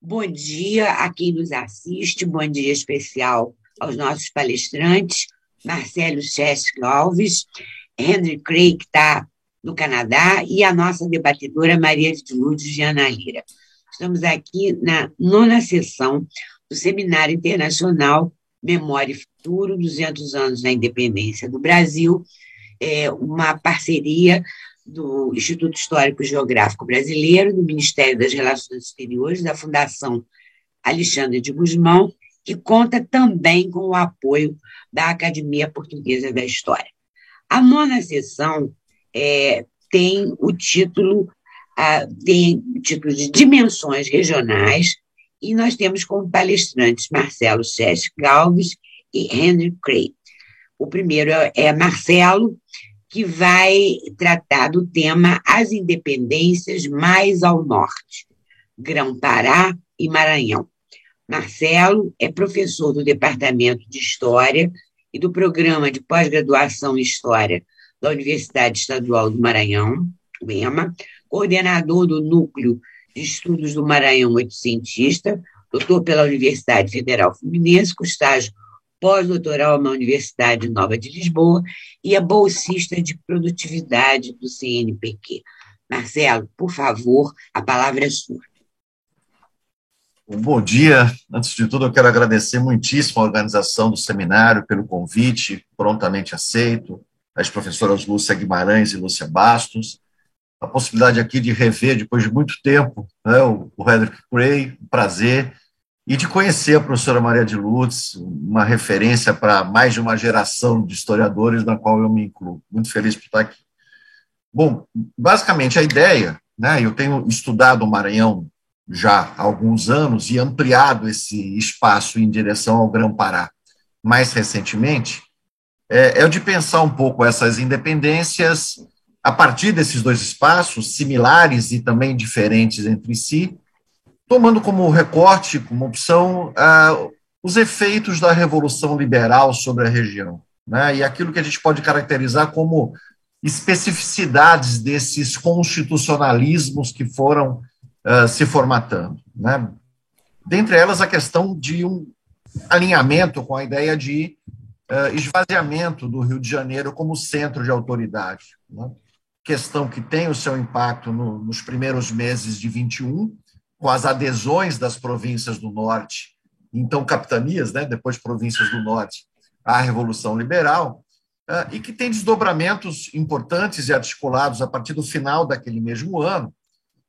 Bom dia a quem nos assiste, bom dia especial aos nossos palestrantes, Marcelo Chesky Alves, Henry Craig, que está no Canadá, e a nossa debatedora Maria de Lourdes de Ana Lira. Estamos aqui na nona sessão do Seminário Internacional Memória e Futuro, 200 anos na independência do Brasil, é uma parceria do Instituto Histórico e Geográfico Brasileiro, do Ministério das Relações Exteriores, da Fundação Alexandre de Guzmão, que conta também com o apoio da Academia Portuguesa da História. A nona sessão é, tem o título tem título de Dimensões Regionais, e nós temos como palestrantes Marcelo Sérgio Galves e Henry Craig. O primeiro é, é Marcelo, que vai tratar do tema As Independências Mais ao Norte, Grão-Pará e Maranhão. Marcelo é professor do Departamento de História e do Programa de Pós-Graduação em História da Universidade Estadual do Maranhão, o EMA, coordenador do Núcleo de Estudos do Maranhão Oitocentista, doutor pela Universidade Federal Fluminense, com estágio pós-doutoral na Universidade Nova de Lisboa e é bolsista de produtividade do CNPq. Marcelo, por favor, a palavra é sua. Bom dia. Antes de tudo, eu quero agradecer muitíssimo a organização do seminário pelo convite, prontamente aceito, as professoras Lúcia Guimarães e Lúcia Bastos, a possibilidade aqui de rever, depois de muito tempo, né, o, o Hedrick um prazer, e de conhecer a professora Maria de Lutz, uma referência para mais de uma geração de historiadores na qual eu me incluo. Muito feliz por estar aqui. Bom, basicamente a ideia, né, eu tenho estudado o Maranhão já há alguns anos e ampliado esse espaço em direção ao Grão-Pará mais recentemente, é, é de pensar um pouco essas independências a partir desses dois espaços, similares e também diferentes entre si, tomando como recorte, como opção, uh, os efeitos da Revolução Liberal sobre a região, né, e aquilo que a gente pode caracterizar como especificidades desses constitucionalismos que foram uh, se formatando. Né. Dentre elas, a questão de um alinhamento com a ideia de uh, esvaziamento do Rio de Janeiro como centro de autoridade. Né. Questão que tem o seu impacto no, nos primeiros meses de 21, com as adesões das províncias do Norte, então capitanias, né, depois províncias do Norte, à Revolução Liberal, uh, e que tem desdobramentos importantes e articulados a partir do final daquele mesmo ano,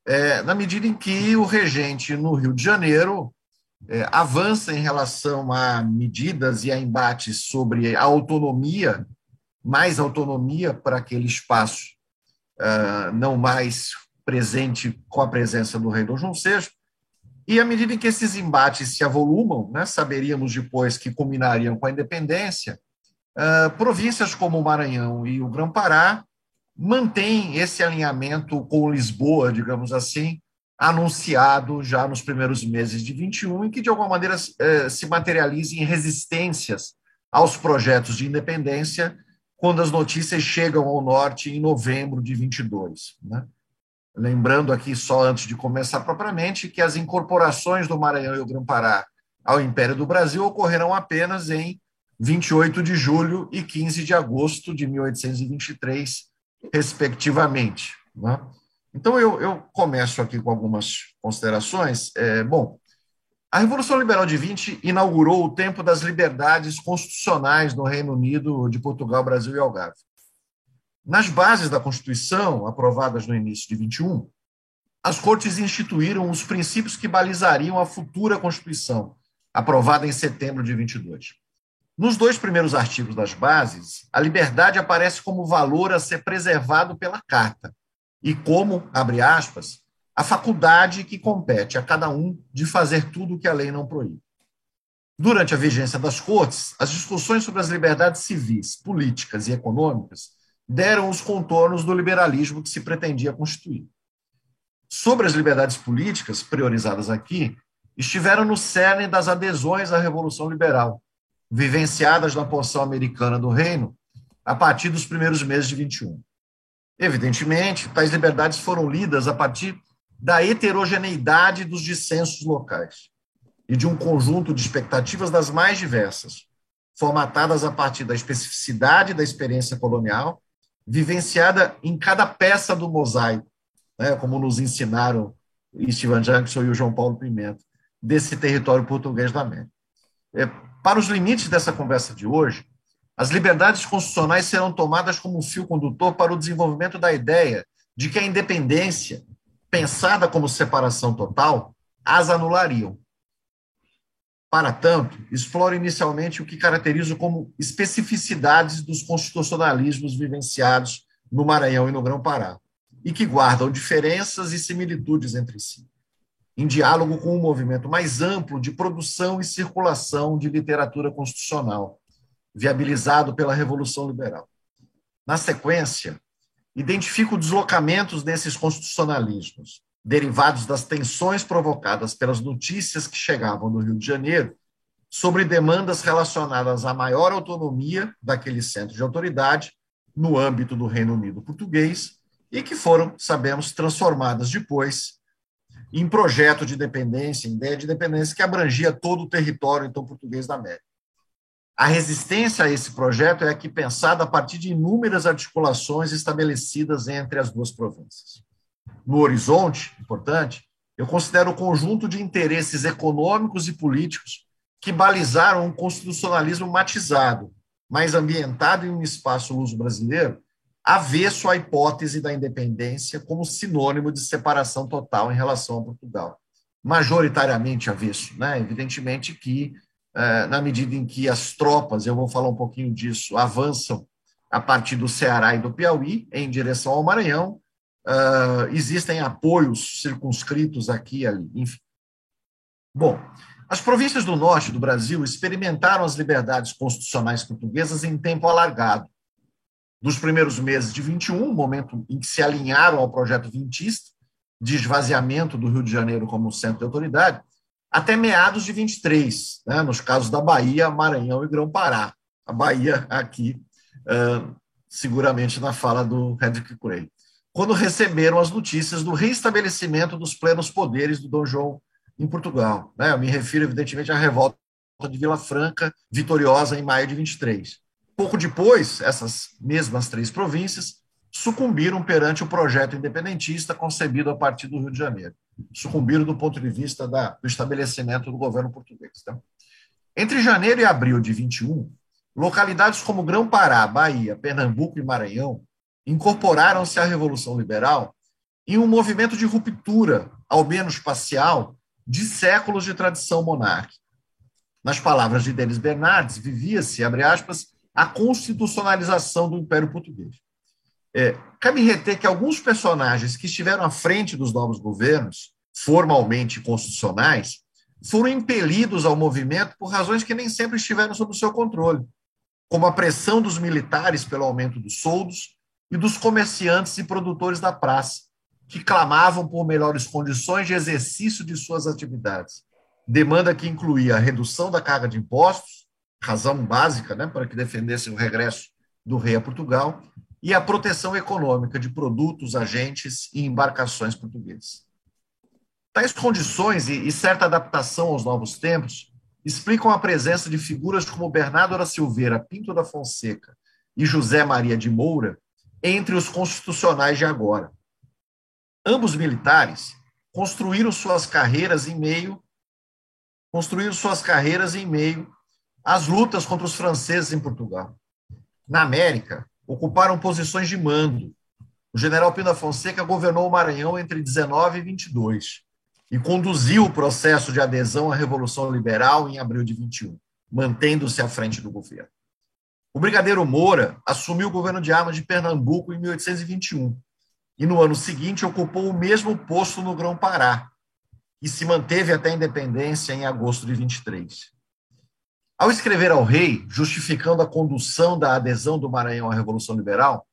é, na medida em que o regente no Rio de Janeiro é, avança em relação a medidas e a embates sobre a autonomia, mais autonomia para aquele espaço, uh, não mais presente com a presença do rei Dom João VI, e à medida em que esses embates se avolumam, né, saberíamos depois que culminariam com a independência, uh, províncias como o Maranhão e o Grã-Pará mantêm esse alinhamento com Lisboa, digamos assim, anunciado já nos primeiros meses de 21 e que, de alguma maneira, uh, se materializa em resistências aos projetos de independência quando as notícias chegam ao norte em novembro de 22. Né? Lembrando aqui, só antes de começar propriamente, que as incorporações do Maranhão e o Grão-Pará ao Império do Brasil ocorrerão apenas em 28 de julho e 15 de agosto de 1823, respectivamente. Né? Então, eu, eu, começo aqui com algumas considerações. É, bom, a Revolução Liberal de 20 inaugurou o tempo das liberdades constitucionais no Reino Unido, de Portugal, Brasil e Algarve. Nas bases da Constituição, aprovadas no início de 21, as cortes instituíram os princípios que balizariam a futura Constituição, aprovada em setembro de 22. Nos dois primeiros artigos das bases, a liberdade aparece como valor a ser preservado pela Carta e como, abre aspas, a faculdade que compete a cada um de fazer tudo o que a lei não proíbe. Durante a vigência das cortes, as discussões sobre as liberdades civis, políticas e econômicas deram os contornos do liberalismo que se pretendia constituir. Sobre as liberdades políticas, priorizadas aqui, estiveram no cerne das adesões à Revolução Liberal, vivenciadas na porção americana do reino a partir dos primeiros meses de 21. Evidentemente, tais liberdades foram lidas a partir da heterogeneidade dos dissensos locais e de um conjunto de expectativas das mais diversas, formatadas a partir da especificidade da experiência colonial, vivenciada em cada peça do mosaico, né, como nos ensinaram Steven Jackson e o João Paulo Pimenta, desse território português da América. É, para os limites dessa conversa de hoje, as liberdades constitucionais serão tomadas como um fio condutor para o desenvolvimento da ideia de que a independência, pensada como separação total, as anulariam. Para tanto, exploro inicialmente o que caracterizo como especificidades dos constitucionalismos vivenciados no Maranhão e no Grão-Pará, e que guardam diferenças e similitudes entre si, em diálogo com um movimento mais amplo de produção e circulação de literatura constitucional, viabilizado pela Revolução Liberal. Na sequência, identifico deslocamentos desses constitucionalismos, derivados das tensões provocadas pelas notícias que chegavam do Rio de Janeiro sobre demandas relacionadas à maior autonomia daquele centro de autoridade no âmbito do Reino Unido português e que foram, sabemos, transformadas depois em projeto de dependência, em ideia de dependência que abrangia todo o território então português da América. A resistência a esse projeto é aqui pensada a partir de inúmeras articulações estabelecidas entre as duas províncias no horizonte, importante, eu considero o conjunto de interesses econômicos e políticos que balizaram um constitucionalismo matizado, mais ambientado em um espaço luso brasileiro, avesso à hipótese da independência como sinônimo de separação total em relação a Portugal. Majoritariamente avesso, né? Evidentemente que, eh, na medida em que as tropas, eu vou falar um pouquinho disso, avançam a partir do Ceará e do Piauí em direção ao Maranhão, Uh, existem apoios circunscritos aqui e ali, enfim. Bom, as províncias do norte do Brasil experimentaram as liberdades constitucionais portuguesas em tempo alargado. Dos primeiros meses de 21, momento em que se alinharam ao projeto vintista, de esvaziamento do Rio de Janeiro como centro de autoridade, até meados de 23, né, nos casos da Bahia, Maranhão e Grão-Pará. A Bahia aqui, uh, seguramente na fala do Hendrik Curey quando receberam as notícias do reestabelecimento dos plenos poderes do Dom João em Portugal. Né? Eu me refiro, evidentemente, à revolta de Vila Franca, vitoriosa em maio de 23. Pouco depois, essas mesmas três províncias sucumbiram perante o projeto independentista concebido a partir do Rio de Janeiro. Sucumbiram do ponto de vista da, do estabelecimento do governo português. Tá? Entre janeiro e abril de 21, localidades como Grão-Pará, Bahia, Pernambuco e Maranhão incorporaram-se à Revolução Liberal em um movimento de ruptura, ao menos parcial, de séculos de tradição monárquica. Nas palavras de Denis Bernardes, vivia-se, abre aspas, a constitucionalização do Império Português. É, cabe reter que alguns personagens que estiveram à frente dos novos governos, formalmente constitucionais, foram impelidos ao movimento por razões que nem sempre estiveram sob o seu controle, como a pressão dos militares pelo aumento dos soldos e dos comerciantes e produtores da praça, que clamavam por melhores condições de exercício de suas atividades. Demanda que incluía a redução da carga de impostos, razão básica né, para que defendessem o regresso do rei a Portugal, e a proteção econômica de produtos, agentes e embarcações portugueses. Tais condições e certa adaptação aos novos tempos explicam a presença de figuras como Bernardo da Silveira Pinto da Fonseca e José Maria de Moura, entre os constitucionais de agora. Ambos militares construíram suas carreiras em meio construíram suas carreiras em meio às lutas contra os franceses em Portugal. Na América, ocuparam posições de mando. O general Pina Fonseca governou o Maranhão entre 19 e 22 e conduziu o processo de adesão à Revolução Liberal em abril de 21, mantendo-se à frente do governo. O brigadeiro Moura assumiu o governo de armas de Pernambuco em 1821 e no ano seguinte ocupou o mesmo posto no Grão-Pará e se manteve até a independência em agosto de 23. Ao escrever ao rei, justificando a condução da adesão do Maranhão à Revolução Liberal,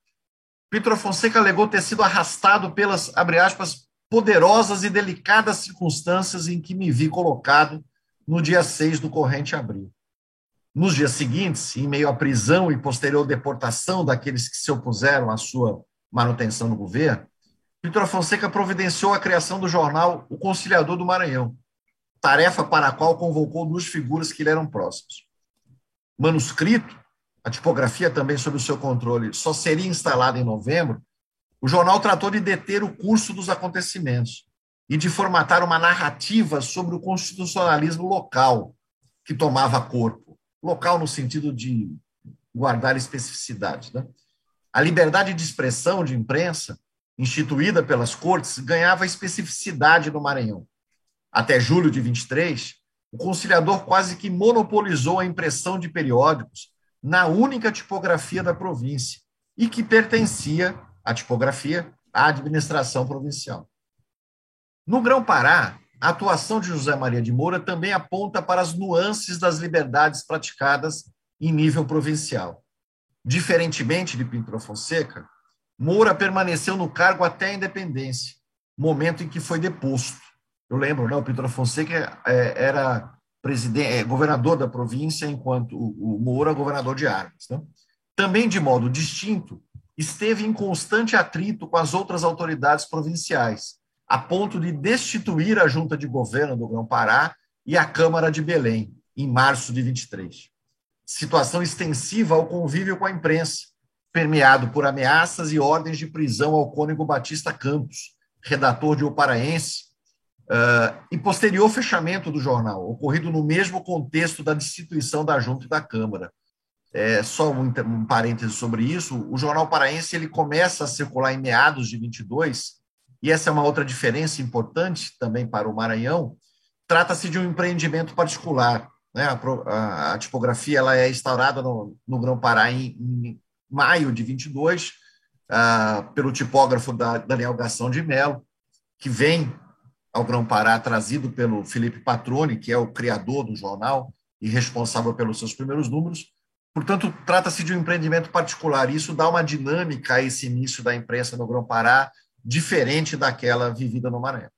Pedro Fonseca alegou ter sido arrastado pelas, abre aspas, poderosas e delicadas circunstâncias em que me vi colocado no dia 6 do corrente abril. Nos dias seguintes, em meio à prisão e posterior deportação daqueles que se opuseram à sua manutenção no governo, Pintura Fonseca providenciou a criação do jornal O Conciliador do Maranhão, tarefa para a qual convocou duas figuras que lhe eram próximas. Manuscrito, a tipografia também sob o seu controle, só seria instalada em novembro, o jornal tratou de deter o curso dos acontecimentos e de formatar uma narrativa sobre o constitucionalismo local que tomava corpo. Local no sentido de guardar especificidade. Né? A liberdade de expressão de imprensa, instituída pelas cortes, ganhava especificidade no Maranhão. Até julho de 23, o conciliador quase que monopolizou a impressão de periódicos na única tipografia da província e que pertencia à tipografia à administração provincial. No Grão-Pará, a atuação de José Maria de Moura também aponta para as nuances das liberdades praticadas em nível provincial. Diferentemente de Pinto Fonseca, Moura permaneceu no cargo até a independência, momento em que foi deposto. Eu lembro, né, o Pinto Fonseca é, era presidente, é, governador da província, enquanto o Moura governador de Armas. Né? Também, de modo distinto, esteve em constante atrito com as outras autoridades provinciais, a ponto de destituir a junta de governo do Grão-Pará e a Câmara de Belém, em março de 23. Situação extensiva ao convívio com a imprensa, permeado por ameaças e ordens de prisão ao cônego Batista Campos, redator de O Paraense, uh, e posterior fechamento do jornal, ocorrido no mesmo contexto da destituição da junta e da Câmara. É, só um, um parêntese sobre isso, o jornal paraense ele começa a circular em meados de 22, e essa é uma outra diferença importante também para o Maranhão, trata-se de um empreendimento particular. Né? A, a, a, tipografia ela é instaurada no, no Grão-Pará em, em, maio de 22, uh, ah, pelo tipógrafo da, Daniel Gação de Mello, que vem ao Grão-Pará trazido pelo Felipe Patrone, que é o criador do jornal e responsável pelos seus primeiros números. Portanto, trata-se de um empreendimento particular. Isso dá uma dinâmica a esse início da imprensa no Grão-Pará, diferente daquela vivida no Maranhão.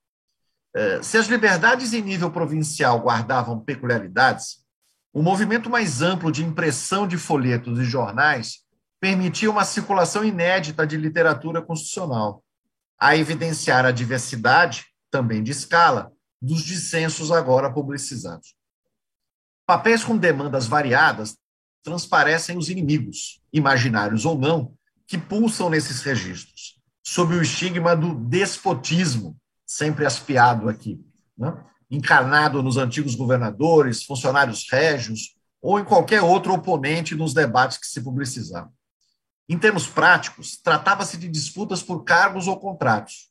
É, se as liberdades em nível provincial guardavam peculiaridades, o movimento mais amplo de impressão de folhetos e jornais permitia uma circulação inédita de literatura constitucional, a evidenciar a diversidade, também de escala, dos dissensos agora publicizados. Papéis com demandas variadas transparecem os inimigos, imaginários ou não, que pulsam nesses registros sob o estigma do despotismo, sempre aspiado aqui, né? encarnado nos antigos governadores, funcionários régios ou em qualquer outro oponente nos debates que se publicizavam. Em termos práticos, tratava-se de disputas por cargos ou contratos.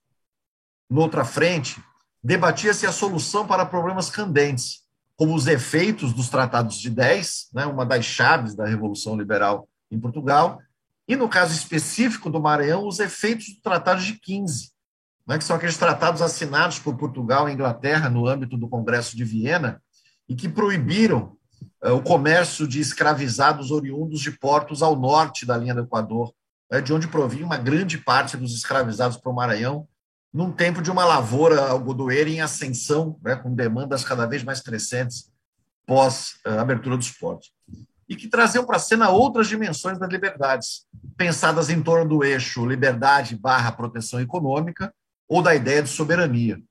Noutra frente, debatia-se a solução para problemas candentes, como os efeitos dos tratados de 10, né, uma das chaves da Revolução Liberal em Portugal, e, no caso específico do Maranhão, os efeitos do Tratado de 15, né, que são aqueles tratados assinados por Portugal e Inglaterra no âmbito do Congresso de Viena e que proibiram uh, o comércio de escravizados oriundos de portos ao norte da linha do Equador, né, de onde provinha uma grande parte dos escravizados para o Maranhão, num tempo de uma lavoura algodoeira em ascensão, né, com demandas cada vez mais crescentes pós uh, abertura dos portos e que traziam para a cena outras dimensões das liberdades, pensadas em torno do eixo liberdade barra proteção econômica ou da ideia de soberania.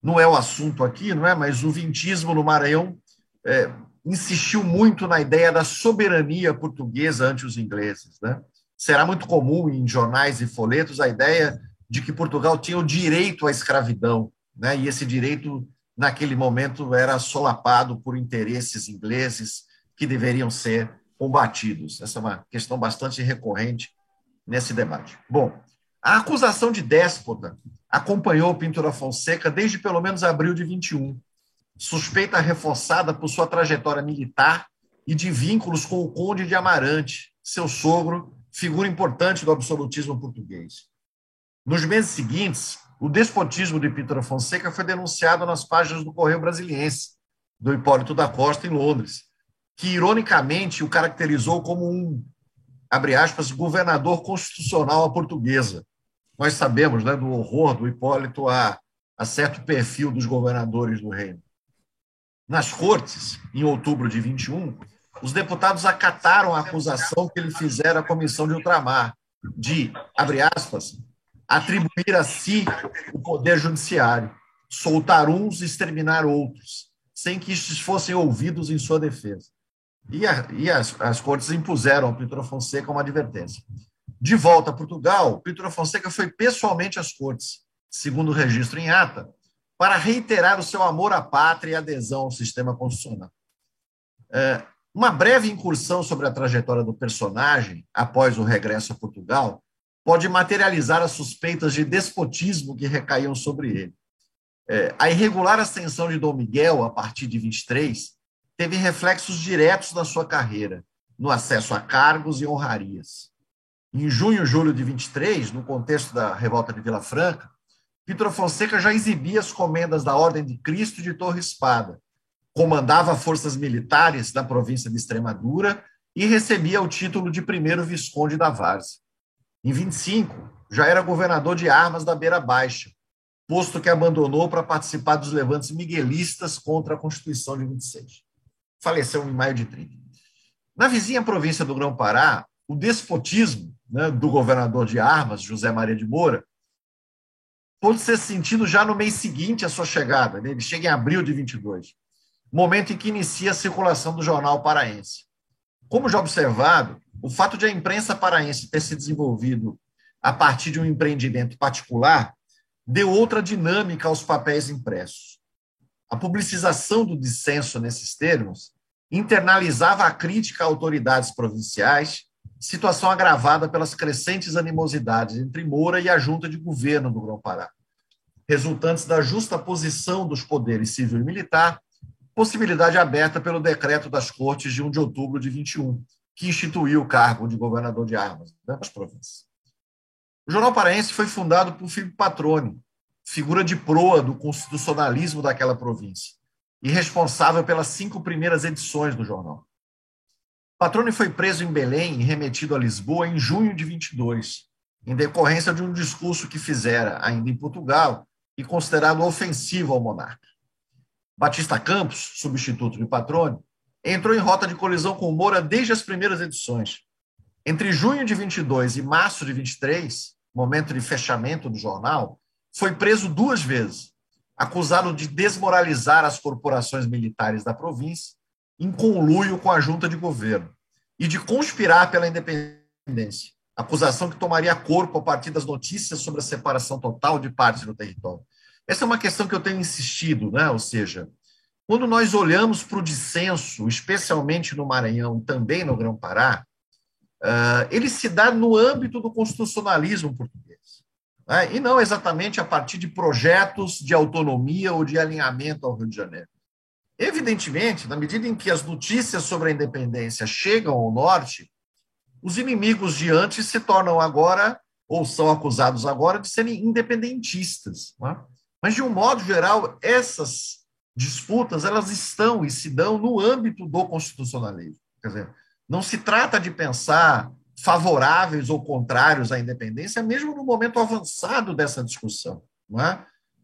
Não é o assunto aqui, não é? Mas o vintismo no Maranhão é, insistiu muito na ideia da soberania portuguesa ante os ingleses, né? Será muito comum em jornais e folhetos a ideia de que Portugal tinha o direito à escravidão, né? E esse direito naquele momento era solapado por interesses ingleses que deveriam ser combatidos. Essa é uma questão bastante recorrente nesse debate. Bom, a acusação de déspota acompanhou Pintura Fonseca desde pelo menos abril de 21, suspeita reforçada por sua trajetória militar e de vínculos com o Conde de Amarante, seu sogro, figura importante do absolutismo português. Nos meses seguintes, o despotismo de Pintura Fonseca foi denunciado nas páginas do Correio Brasiliense, do Hipólito da Costa, em Londres, que ironicamente o caracterizou como um, abre aspas, governador constitucional à portuguesa. Nós sabemos né, do horror do Hipólito a, a certo perfil dos governadores do reino. Nas cortes, em outubro de 21, os deputados acataram a acusação que ele fizera à Comissão de Ultramar de, abre aspas, atribuir a si o poder judiciário, soltar uns e exterminar outros, sem que estes fossem ouvidos em sua defesa. E, a, e as, as cortes impuseram ao Pinto Fonseca uma advertência. De volta a Portugal, Pinto Fonseca foi pessoalmente às cortes, segundo o registro em ata, para reiterar o seu amor à pátria e adesão ao sistema constitucional. É, uma breve incursão sobre a trajetória do personagem, após o regresso a Portugal, pode materializar as suspeitas de despotismo que recaíam sobre ele. É, a irregular ascensão de Dom Miguel, a partir de 23, teve reflexos diretos na sua carreira, no acesso a cargos e honrarias. Em junho e julho de 23, no contexto da revolta de Vila Franca, Vitor Fonseca já exibia as comendas da Ordem de Cristo de Torre Espada, comandava forças militares da província de Extremadura e recebia o título de primeiro visconde da Várzea. Em 25, já era governador de armas da Beira Baixa, posto que abandonou para participar dos levantes miguelistas contra a Constituição de 26. Faleceu em maio de 30. Na vizinha província do Grão-Pará, o despotismo né, do governador de armas, José Maria de Moura, pode ser sentido já no mês seguinte à sua chegada. Né? Ele chega em abril de 22, momento em que inicia a circulação do jornal paraense. Como já observado, o fato de a imprensa paraense ter se desenvolvido a partir de um empreendimento particular deu outra dinâmica aos papéis impressos. A publicização do dissenso nesses termos internalizava a crítica a autoridades provinciais, situação agravada pelas crescentes animosidades entre Moura e a junta de governo do Grão-Pará, resultantes da justa posição dos poderes civil e militar, possibilidade aberta pelo decreto das Cortes de 1 de outubro de 21, que instituiu o cargo de governador de armas das províncias. O Jornal Paraense foi fundado por Filipe Patrone, figura de proa do constitucionalismo daquela província, e responsável pelas cinco primeiras edições do jornal. Patrone foi preso em Belém e remetido a Lisboa em junho de 22, em decorrência de um discurso que fizera, ainda em Portugal, e considerado ofensivo ao monarca. Batista Campos, substituto de Patrone, entrou em rota de colisão com Moura desde as primeiras edições. Entre junho de 22 e março de 23, momento de fechamento do jornal, foi preso duas vezes, acusado de desmoralizar as corporações militares da província em conluio com a junta de governo e de conspirar pela independência, acusação que tomaria corpo a partir das notícias sobre a separação total de partes do território. Essa é uma questão que eu tenho insistido, né? ou seja, quando nós olhamos para o dissenso, especialmente no Maranhão também no Grão-Pará, uh, ele se dá no âmbito do constitucionalismo português, né? e não exatamente a partir de projetos de autonomia ou de alinhamento ao Rio de Janeiro. Evidentemente, na medida em que as notícias sobre a independência chegam ao norte, os inimigos de antes se tornam agora, ou são acusados agora, de serem independentistas. É? Mas, de um modo geral, essas disputas elas estão e se dão no âmbito do constitucionalismo. Quer dizer, não se trata de pensar favoráveis ou contrários à independência, mesmo no momento avançado dessa discussão. É?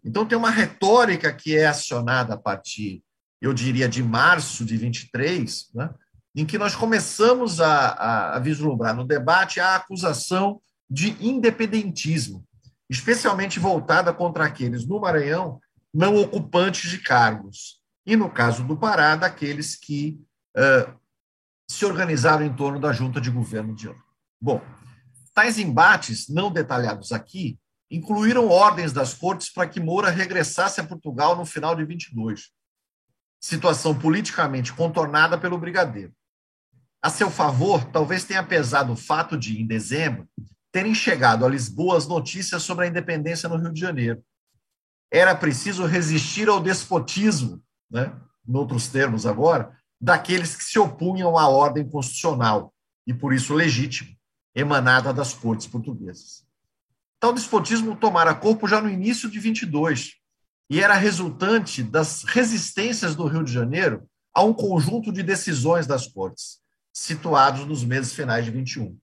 Então, tem uma retórica que é acionada a partir eu diria, de março de 23, né, em que nós começamos a, a, vislumbrar no debate a acusação de independentismo, especialmente voltada contra aqueles no Maranhão não ocupantes de cargos, e no caso do Pará, daqueles que uh, se organizaram em torno da junta de governo de ano. Bom, tais embates, não detalhados aqui, incluíram ordens das cortes para que Moura regressasse a Portugal no final de 22 situação politicamente contornada pelo brigadeiro. A seu favor, talvez tenha pesado o fato de, em dezembro, terem chegado a Lisboa as notícias sobre a independência no Rio de Janeiro. Era preciso resistir ao despotismo, né, em outros termos agora, daqueles que se opunham à ordem constitucional e, por isso, legítima, emanada das cortes portuguesas. Tal despotismo tomara corpo já no início de 22, e era resultante das resistências do Rio de Janeiro a um conjunto de decisões das cortes, situados nos meses finais de 21.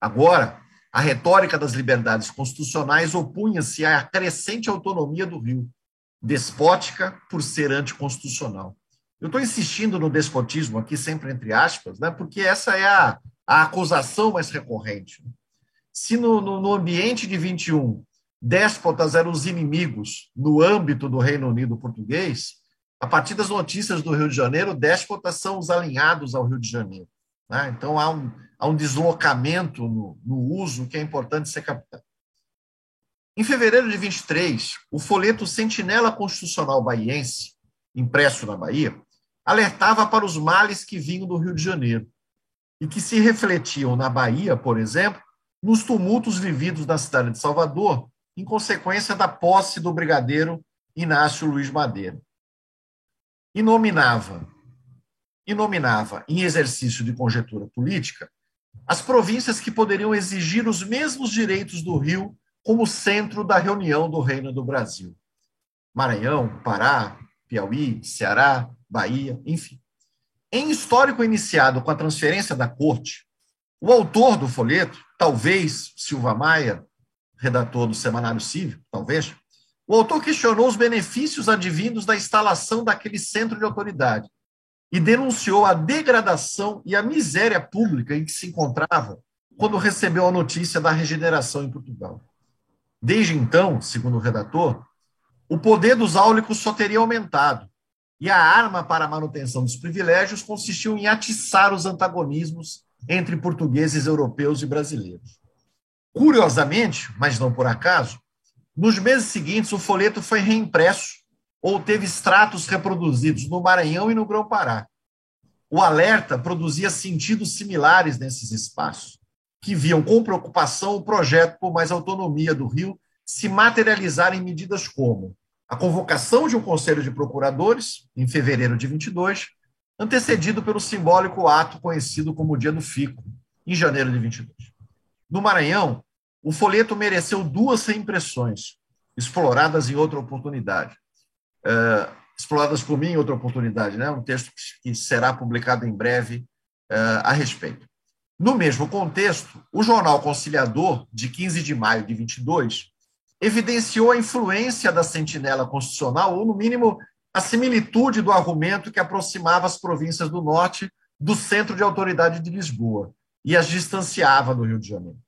Agora, a retórica das liberdades constitucionais opunha-se à crescente autonomia do Rio, despótica por ser anticonstitucional. Eu estou insistindo no despotismo aqui, sempre entre aspas, né, porque essa é a, a acusação mais recorrente. Se no, no, no ambiente de 21 déspotas eram os inimigos no âmbito do Reino Unido português, a partir das notícias do Rio de Janeiro, déspotas são os alinhados ao Rio de Janeiro. Né? Então há um, há um deslocamento no, no uso que é importante ser captado. Em fevereiro de 23, o folheto Sentinela Constitucional Baiense, impresso na Bahia, alertava para os males que vinham do Rio de Janeiro e que se refletiam na Bahia, por exemplo, nos tumultos vividos na cidade de Salvador, em consequência da posse do brigadeiro Inácio Luiz Madeira. E nominava, e nominava, em exercício de conjetura política, as províncias que poderiam exigir os mesmos direitos do Rio como centro da reunião do Reino do Brasil. Maranhão, Pará, Piauí, Ceará, Bahia, enfim. Em histórico iniciado com a transferência da corte, o autor do folheto, talvez Silva Maia, redator do Semanário Cívico, talvez, o autor questionou os benefícios advindos da instalação daquele centro de autoridade e denunciou a degradação e a miséria pública em que se encontrava quando recebeu a notícia da regeneração em Portugal. Desde então, segundo o redator, o poder dos áulicos só teria aumentado, e a arma para a manutenção dos privilégios consistiu em atiçar os antagonismos entre portugueses, europeus e brasileiros. Curiosamente, mas não por acaso, nos meses seguintes o folheto foi reimpresso ou teve extratos reproduzidos no Maranhão e no Grão-Pará. O alerta produzia sentidos similares nesses espaços que viam com preocupação o projeto por mais autonomia do Rio se materializar em medidas como a convocação de um conselho de procuradores, em fevereiro de 22, antecedido pelo simbólico ato conhecido como Dia do Fico, em janeiro de 22. No Maranhão, o folheto mereceu duas reimpressões, exploradas em outra oportunidade. Uh, exploradas por mim em outra oportunidade, né? um texto que será publicado em breve uh, a respeito. No mesmo contexto, o jornal Conciliador, de 15 de maio de 22, evidenciou a influência da sentinela constitucional, ou, no mínimo, a similitude do argumento que aproximava as províncias do norte do centro de autoridade de Lisboa e as distanciava do Rio de Janeiro.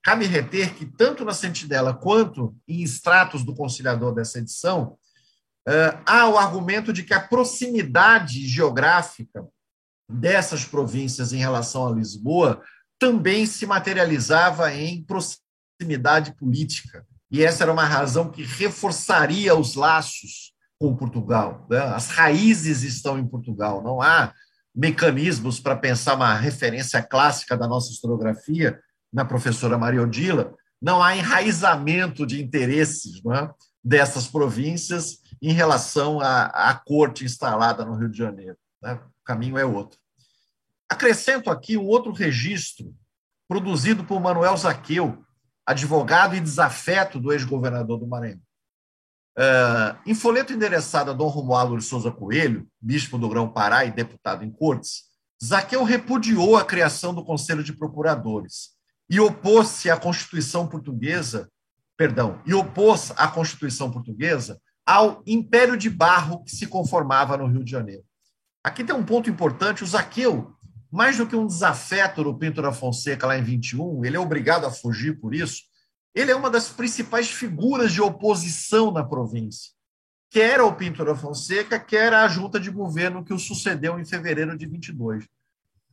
Cabe reter que, tanto na sentinela quanto em extratos do conciliador dessa edição, uh, há o argumento de que a proximidade geográfica dessas províncias em relação a Lisboa também se materializava em proximidade política. E essa era uma razão que reforçaria os laços com Portugal. Né? As raízes estão em Portugal, não há mecanismos para pensar uma referência clássica da nossa historiografia na professora Maria Odila, não há enraizamento de interesses é? dessas províncias em relação à, à corte instalada no Rio de Janeiro. Né? caminho é outro. Acrescento aqui um outro registro produzido por Manuel Zaqueu, advogado e desafeto do ex-governador do Maranhão. Uh, em folheto endereçado a Dom Romualdo de Souza Coelho, bispo do Grão-Pará e deputado em Cortes, Zaqueu repudiou a criação do Conselho de Procuradores e opôs-se à Constituição Portuguesa, perdão, e opôs à Constituição Portuguesa ao Império de Barro que se conformava no Rio de Janeiro. Aqui tem um ponto importante: o Zaqueu, mais do que um desafeto do Pinto da Fonseca lá em 21, ele é obrigado a fugir por isso. Ele é uma das principais figuras de oposição na província, quer ao Pinto da Fonseca, quer à junta de governo que o sucedeu em fevereiro de 22.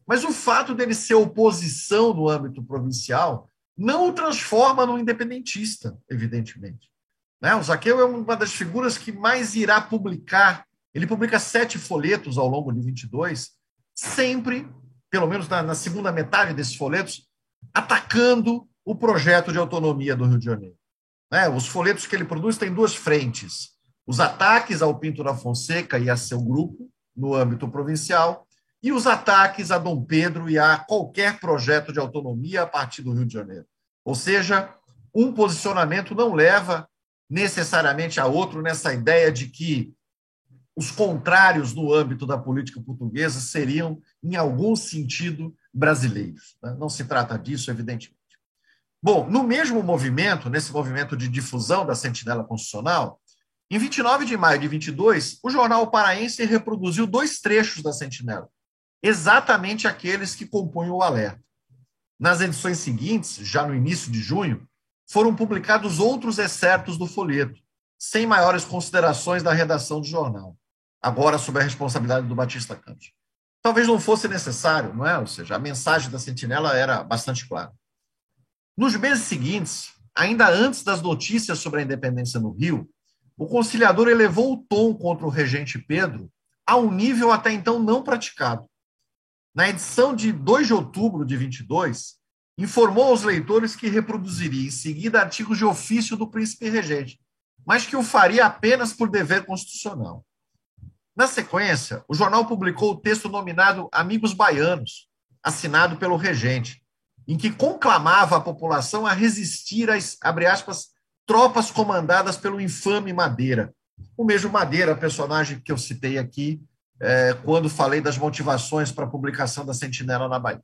Mas o fato dele ser oposição no âmbito provincial não o transforma num independentista, evidentemente. Né? O Zaqueu é uma das figuras que mais irá publicar ele publica sete folhetos ao longo de 22, sempre, pelo menos na, na segunda metade desses folhetos, atacando o projeto de autonomia do Rio de Janeiro. Né? Os folhetos que ele produz têm duas frentes: os ataques ao Pinto da Fonseca e a seu grupo, no âmbito provincial, e os ataques a Dom Pedro e a qualquer projeto de autonomia a partir do Rio de Janeiro. Ou seja, um posicionamento não leva necessariamente a outro nessa ideia de que os contrários no âmbito da política portuguesa seriam, em algum sentido, brasileiros. Né? Não se trata disso, evidentemente. Bom, no mesmo movimento, nesse movimento de difusão da Sentinela Constitucional, em 29 de maio de 22, o jornal paraense reproduziu dois trechos da Sentinela, exatamente aqueles que compõem o alerta. Nas edições seguintes, já no início de junho, foram publicados outros excertos do folheto, sem maiores considerações da redação do jornal, agora sob a responsabilidade do Batista Campos. Talvez não fosse necessário, não é? Ou seja, a mensagem da Sentinela era bastante clara. Nos meses seguintes, ainda antes das notícias sobre a independência no Rio, o conciliador elevou o tom contra o regente Pedro a um nível até então não praticado. Na edição de 2 de outubro de 22, informou aos leitores que reproduziria em seguida artigos de ofício do príncipe regente, mas que o faria apenas por dever constitucional. Na sequência, o jornal publicou o texto nominado Amigos Baianos, assinado pelo regente, em que conclamava a população a resistir às, abre aspas, tropas comandadas pelo infame Madeira. O mesmo Madeira, personagem que eu citei aqui é, quando falei das motivações para a publicação da Sentinela na Bahia.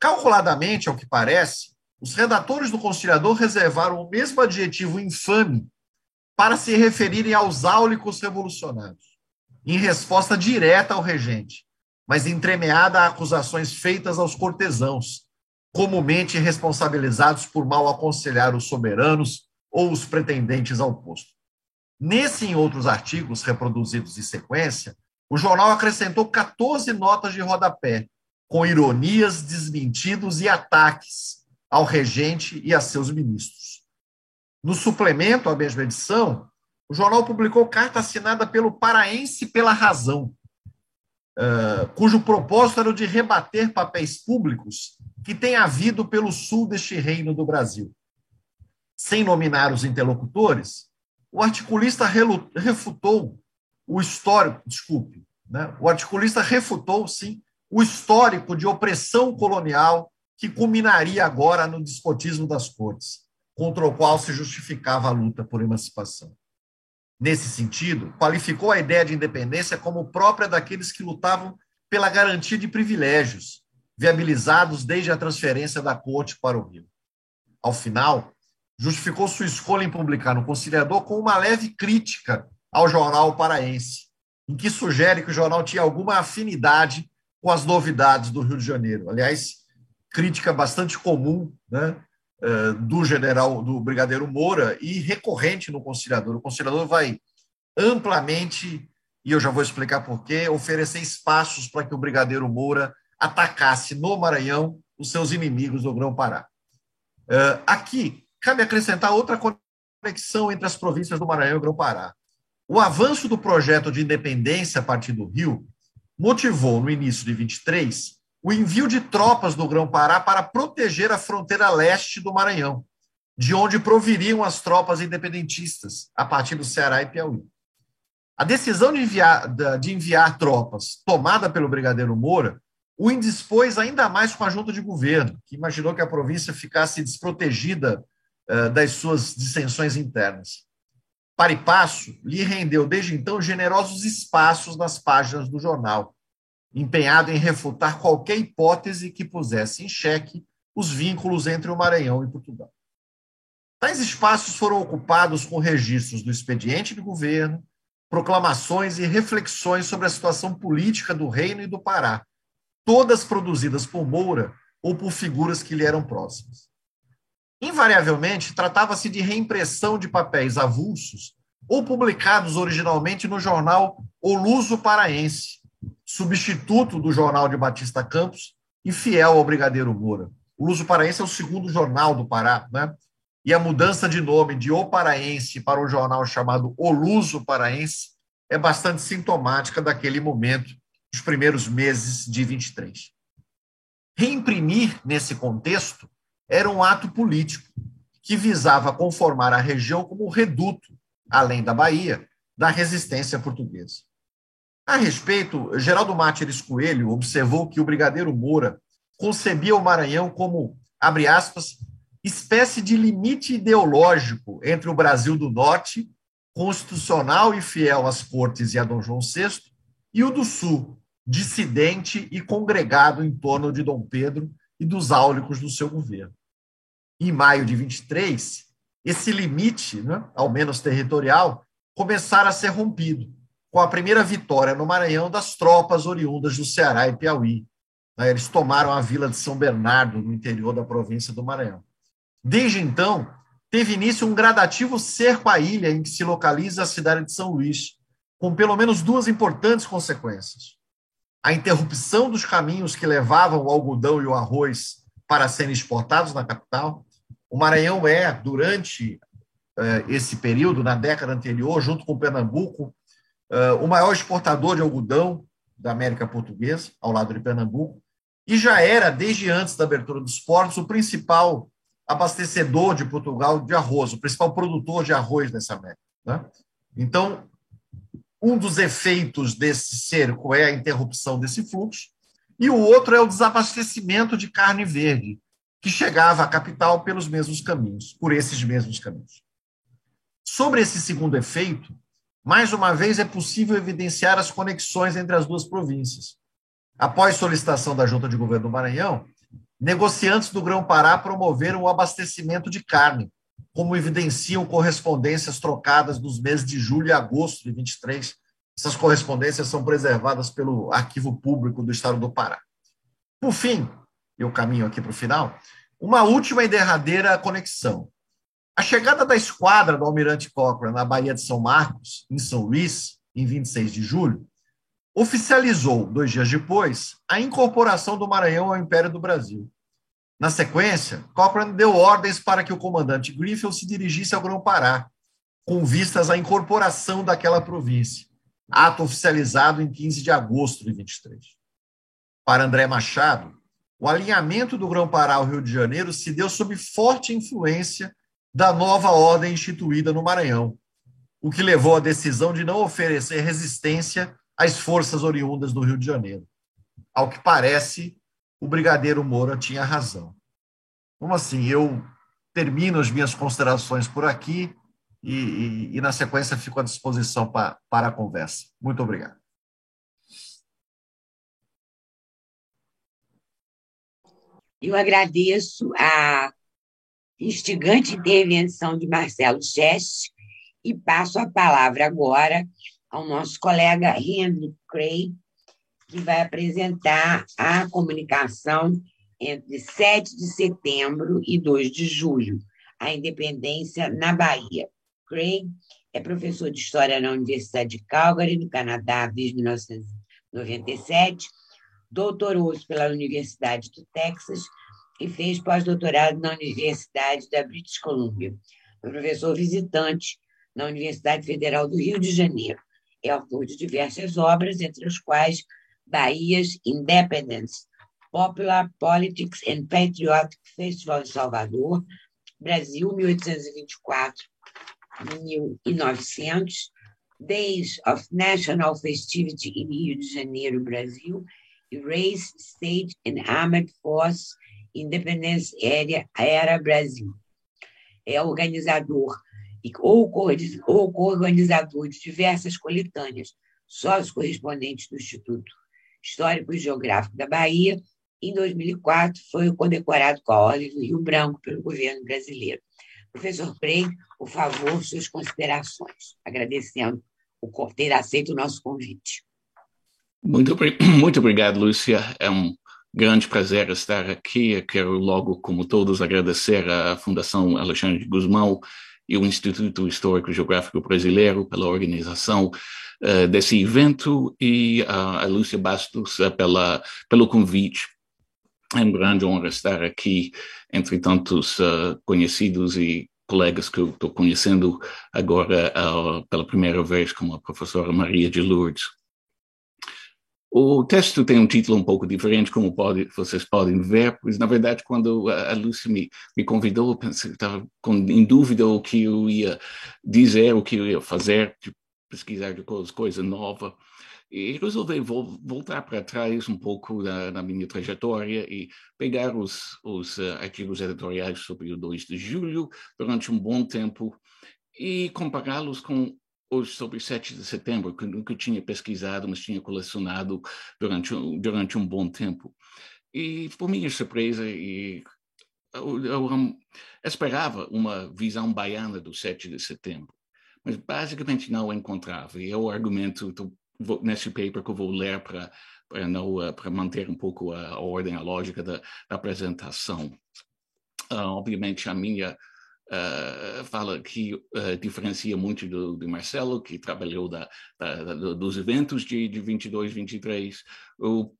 Calculadamente, ao que parece, os redatores do Conciliador reservaram o mesmo adjetivo infame para se referirem aos áulicos revolucionários, em resposta direta ao regente, mas entremeada a acusações feitas aos cortesãos, comumente responsabilizados por mal aconselhar os soberanos ou os pretendentes ao posto. Nesse e em outros artigos reproduzidos em sequência, o jornal acrescentou 14 notas de rodapé, com ironias, desmentidos e ataques ao regente e a seus ministros. No suplemento à mesma edição, o jornal publicou carta assinada pelo Paraense pela Razão, uh, cujo propósito era o de rebater papéis públicos que tem havido pelo sul deste reino do Brasil. Sem nominar os interlocutores, o articulista refutou o histórico, desculpe, né? o articulista refutou, sim, o histórico de opressão colonial que culminaria agora no despotismo das cortes, contra o qual se justificava a luta por emancipação. Nesse sentido, qualificou a ideia de independência como própria daqueles que lutavam pela garantia de privilégios, viabilizados desde a transferência da corte para o Rio. Ao final, justificou sua escolha em publicar no Conciliador com uma leve crítica ao jornal paraense, em que sugere que o jornal tinha alguma afinidade com as novidades do Rio de Janeiro. Aliás, crítica bastante comum né, do general, do brigadeiro Moura e recorrente no conciliador. O conciliador vai amplamente, e eu já vou explicar por quê, oferecer espaços para que o brigadeiro Moura atacasse no Maranhão os seus inimigos do Grão-Pará. Eh, aqui, cabe acrescentar outra conexão entre as províncias do Maranhão e Grão-Pará. O avanço do projeto de independência a partir do Rio motivou, no início de 23, o envio de tropas do Grão-Pará para proteger a fronteira leste do Maranhão, de onde proviriam as tropas independentistas, a partir do Ceará e Piauí. A decisão de enviar, de enviar tropas, tomada pelo Brigadeiro Moura, o indispôs ainda mais com a junta de governo, que imaginou que a província ficasse desprotegida uh, das suas dissensões internas. Paripasso lhe rendeu desde então generosos espaços nas páginas do jornal, empenhado em refutar qualquer hipótese que pusesse em xeque os vínculos entre o Maranhão e Portugal. Tais espaços foram ocupados com registros do expediente de governo, proclamações e reflexões sobre a situação política do Reino e do Pará, todas produzidas por Moura ou por figuras que lhe eram próximas. Invariavelmente, tratava-se de reimpressão de papéis avulsos ou publicados originalmente no jornal O Luso Paraense, substituto do jornal de Batista Campos e fiel ao Brigadeiro Moura. O Luso Paraense é o segundo jornal do Pará, né? E a mudança de nome de O Paraense para o jornal chamado O Luso Paraense é bastante sintomática daquele momento, dos primeiros meses de 23. Reimprimir, nesse contexto, era um ato político que visava conformar a região como reduto, além da Bahia, da resistência portuguesa. A respeito, Geraldo Máteres Coelho observou que o brigadeiro Moura concebia o Maranhão como, abre aspas, espécie de limite ideológico entre o Brasil do Norte, constitucional e fiel às cortes e a Dom João VI, e o do Sul, dissidente e congregado em torno de Dom Pedro e dos áulicos do seu governo. Em maio de 23, esse limite, né, ao menos territorial, começara a ser rompido, com a primeira vitória no Maranhão das tropas oriundas do Ceará e Piauí. Né, eles tomaram a vila de São Bernardo, no interior da província do Maranhão. Desde então, teve início um gradativo cerco à ilha em que se localiza a cidade de São Luís, com pelo menos duas importantes consequências. A interrupção dos caminhos que levavam o algodão e o arroz para serem exportados na capital. O Maranhão é, durante uh, esse período, na década anterior, junto com Pernambuco, o maior exportador de algodão da América Portuguesa, ao lado de Pernambuco, e já era, desde antes da abertura dos portos, o principal abastecedor de Portugal de arroz, o principal produtor de arroz nessa América. Né? Então, um dos efeitos desse cerco é a interrupção desse fluxo, e o outro é o desabastecimento de carne verde, que chegava à capital pelos mesmos caminhos, por esses mesmos caminhos. Sobre esse segundo efeito, mais uma vez é possível evidenciar as conexões entre as duas províncias. Após solicitação da Junta de Governo do Maranhão, negociantes do Grão-Pará promoveram o abastecimento de carne, como evidenciam correspondências trocadas nos meses de julho e agosto de 23. Essas correspondências são preservadas pelo Arquivo Público do Estado do Pará. Por fim, eu caminho aqui para o final, uma última e derradeira conexão. A chegada da esquadra do Almirante Cochrane na Baía de São Marcos, em São Luís, em 26 de julho, oficializou, dois dias depois, a incorporação do Maranhão ao Império do Brasil. Na sequência, Cochrane deu ordens para que o comandante Griffith se dirigisse ao Grão-Pará, com vistas à incorporação daquela província, ato oficializado em 15 de agosto de 23. Para André Machado, o alinhamento do Grão-Pará ao Rio de Janeiro se deu sob forte influência da nova ordem instituída no Maranhão, o que levou à decisão de não oferecer resistência às forças oriundas do Rio de Janeiro. Ao que parece, o brigadeiro Moura tinha razão. Como assim? Eu termino as minhas considerações por aqui e, e, e na sequência fico à disposição pra, para a conversa. Muito obrigado. Eu agradeço a instigante intervenção de Marcelo Cheste e passo a palavra agora ao nosso colega Henry Cray, que vai apresentar a comunicação entre 7 de setembro e 2 de julho, a independência na Bahia. Craig é professor de História na Universidade de Calgary, no Canadá, desde 1997, doutorou-se pela Universidade do Texas e fez pós-doutorado na Universidade da British Columbia. Foi professor visitante na Universidade Federal do Rio de Janeiro. É autor de diversas obras, entre as quais Bahia's Independence, Popular Politics and Patriotic Festival em Salvador, Brasil, 1824-1900, Days of National Festivity in Rio de Janeiro, Brasil, e Race, State and Armed Force, Independence Area, Era Brasil. É organizador ou co-organizador de diversas coletâneas, sócio correspondente do Instituto Histórico e Geográfico da Bahia, em 2004 foi condecorado com a Ordem do Rio Branco pelo governo brasileiro. Professor Prey, por favor, suas considerações, agradecendo o ter aceito o nosso convite. Muito, muito obrigado, Lúcia. É um grande prazer estar aqui. Quero logo, como todos, agradecer à Fundação Alexandre Guzmão e o Instituto Histórico Geográfico Brasileiro pela organização uh, desse evento e uh, a Lúcia Bastos uh, pela, pelo convite. É uma grande honra estar aqui entre tantos conhecidos e colegas que eu estou conhecendo agora pela primeira vez, como a professora Maria de Lourdes. O texto tem um título um pouco diferente, como pode, vocês podem ver, pois, na verdade, quando a Lúcia me, me convidou, eu pensei estava em dúvida o que eu ia dizer, o que eu ia fazer, de pesquisar de coisa, coisa nova. E resolvi vo voltar para trás um pouco na, na, minha trajetória e pegar os, os uh, artigos editoriais sobre o 2 de julho durante um bom tempo e compará-los com hoje sobre 7 de setembro, que nunca tinha pesquisado, mas tinha colecionado durante, durante um bom tempo. E, por minha surpresa, e eu, eu esperava uma visão baiana do 7 de setembro, mas basicamente não encontrava. E é o argumento vou, nesse paper que eu vou ler para para manter um pouco a, a ordem, a lógica da, da apresentação. Uh, obviamente, a minha uh, fala que uh, diferencia muito do, do, Marcelo, que trabalhou da, da, da, dos eventos de, de 22, 23. Eu,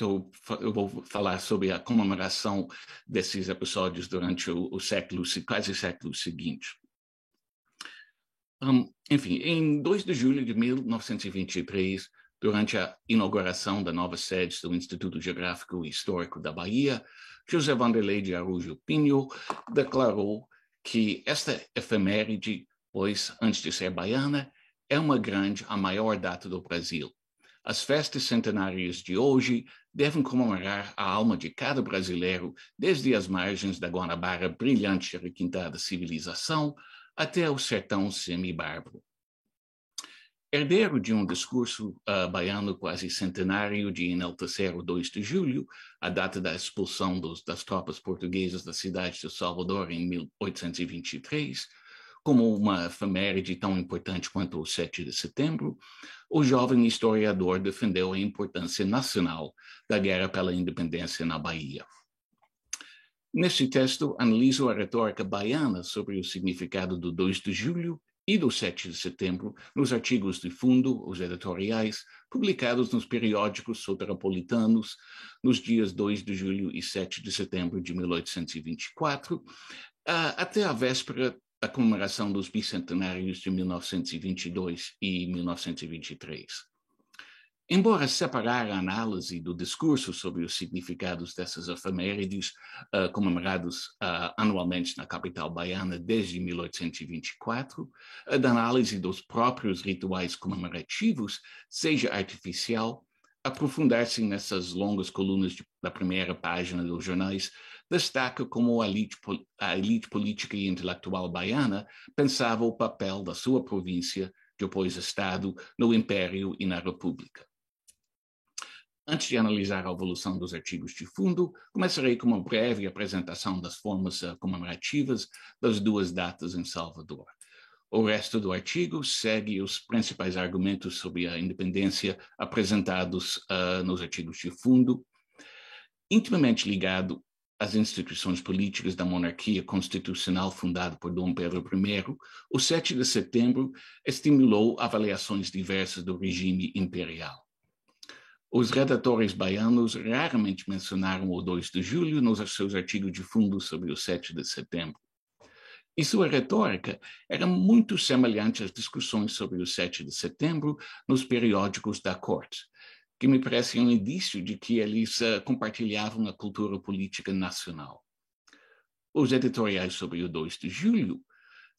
eu vou falar sobre a comemoração desses episódios durante o, o século, quase século seguinte. Um, enfim, em 2 de julho de 1923, durante a inauguração da nova sede do Instituto Geográfico e Histórico da Bahia, José Vanderlei de Araújo Pinho declarou que esta efeméride, pois antes de ser baiana, é uma grande, a maior data do Brasil. As festas centenárias de hoje devem comemorar a alma de cada brasileiro, desde as margens da Guanabara brilhante e requintada civilização até o sertão semi-bárbaro. Herdeiro de um discurso uh, baiano quase centenário de enaltecer o 2 de julho, a data da expulsão dos, das tropas portuguesas da cidade de Salvador em 1823, como uma efeméride tão importante quanto o 7 de setembro, o jovem historiador defendeu a importância nacional da guerra pela independência na Bahia. Neste texto, analiso a retórica baiana sobre o significado do 2 de julho e do 7 de setembro nos artigos de fundo, os editoriais, publicados nos periódicos soteropolitanos nos dias 2 de julho e 7 de setembro de 1824, até a véspera da comemoração dos bicentenários de 1922 e 1923. Embora separar a análise do discurso sobre os significados dessas efemérides, uh, comemorados uh, anualmente na capital baiana desde 1824, uh, da análise dos próprios rituais comemorativos, seja artificial, aprofundar-se nessas longas colunas de, da primeira página dos jornais destaca como a elite, a elite política e intelectual baiana pensava o papel da sua província, depois Estado, no Império e na República. Antes de analisar a evolução dos artigos de fundo, começarei com uma breve apresentação das formas uh, comemorativas das duas datas em Salvador. O resto do artigo segue os principais argumentos sobre a independência apresentados uh, nos artigos de fundo, intimamente ligado às instituições políticas da monarquia constitucional fundada por Dom Pedro I, o 7 de setembro estimulou avaliações diversas do regime imperial. Os redatores baianos raramente mencionaram o 2 de julho nos seus artigos de fundo sobre o 7 de setembro. E sua retórica era muito semelhante às discussões sobre o 7 de setembro nos periódicos da corte, que me parece um indício de que eles uh, compartilhavam a cultura política nacional. Os editoriais sobre o 2 de julho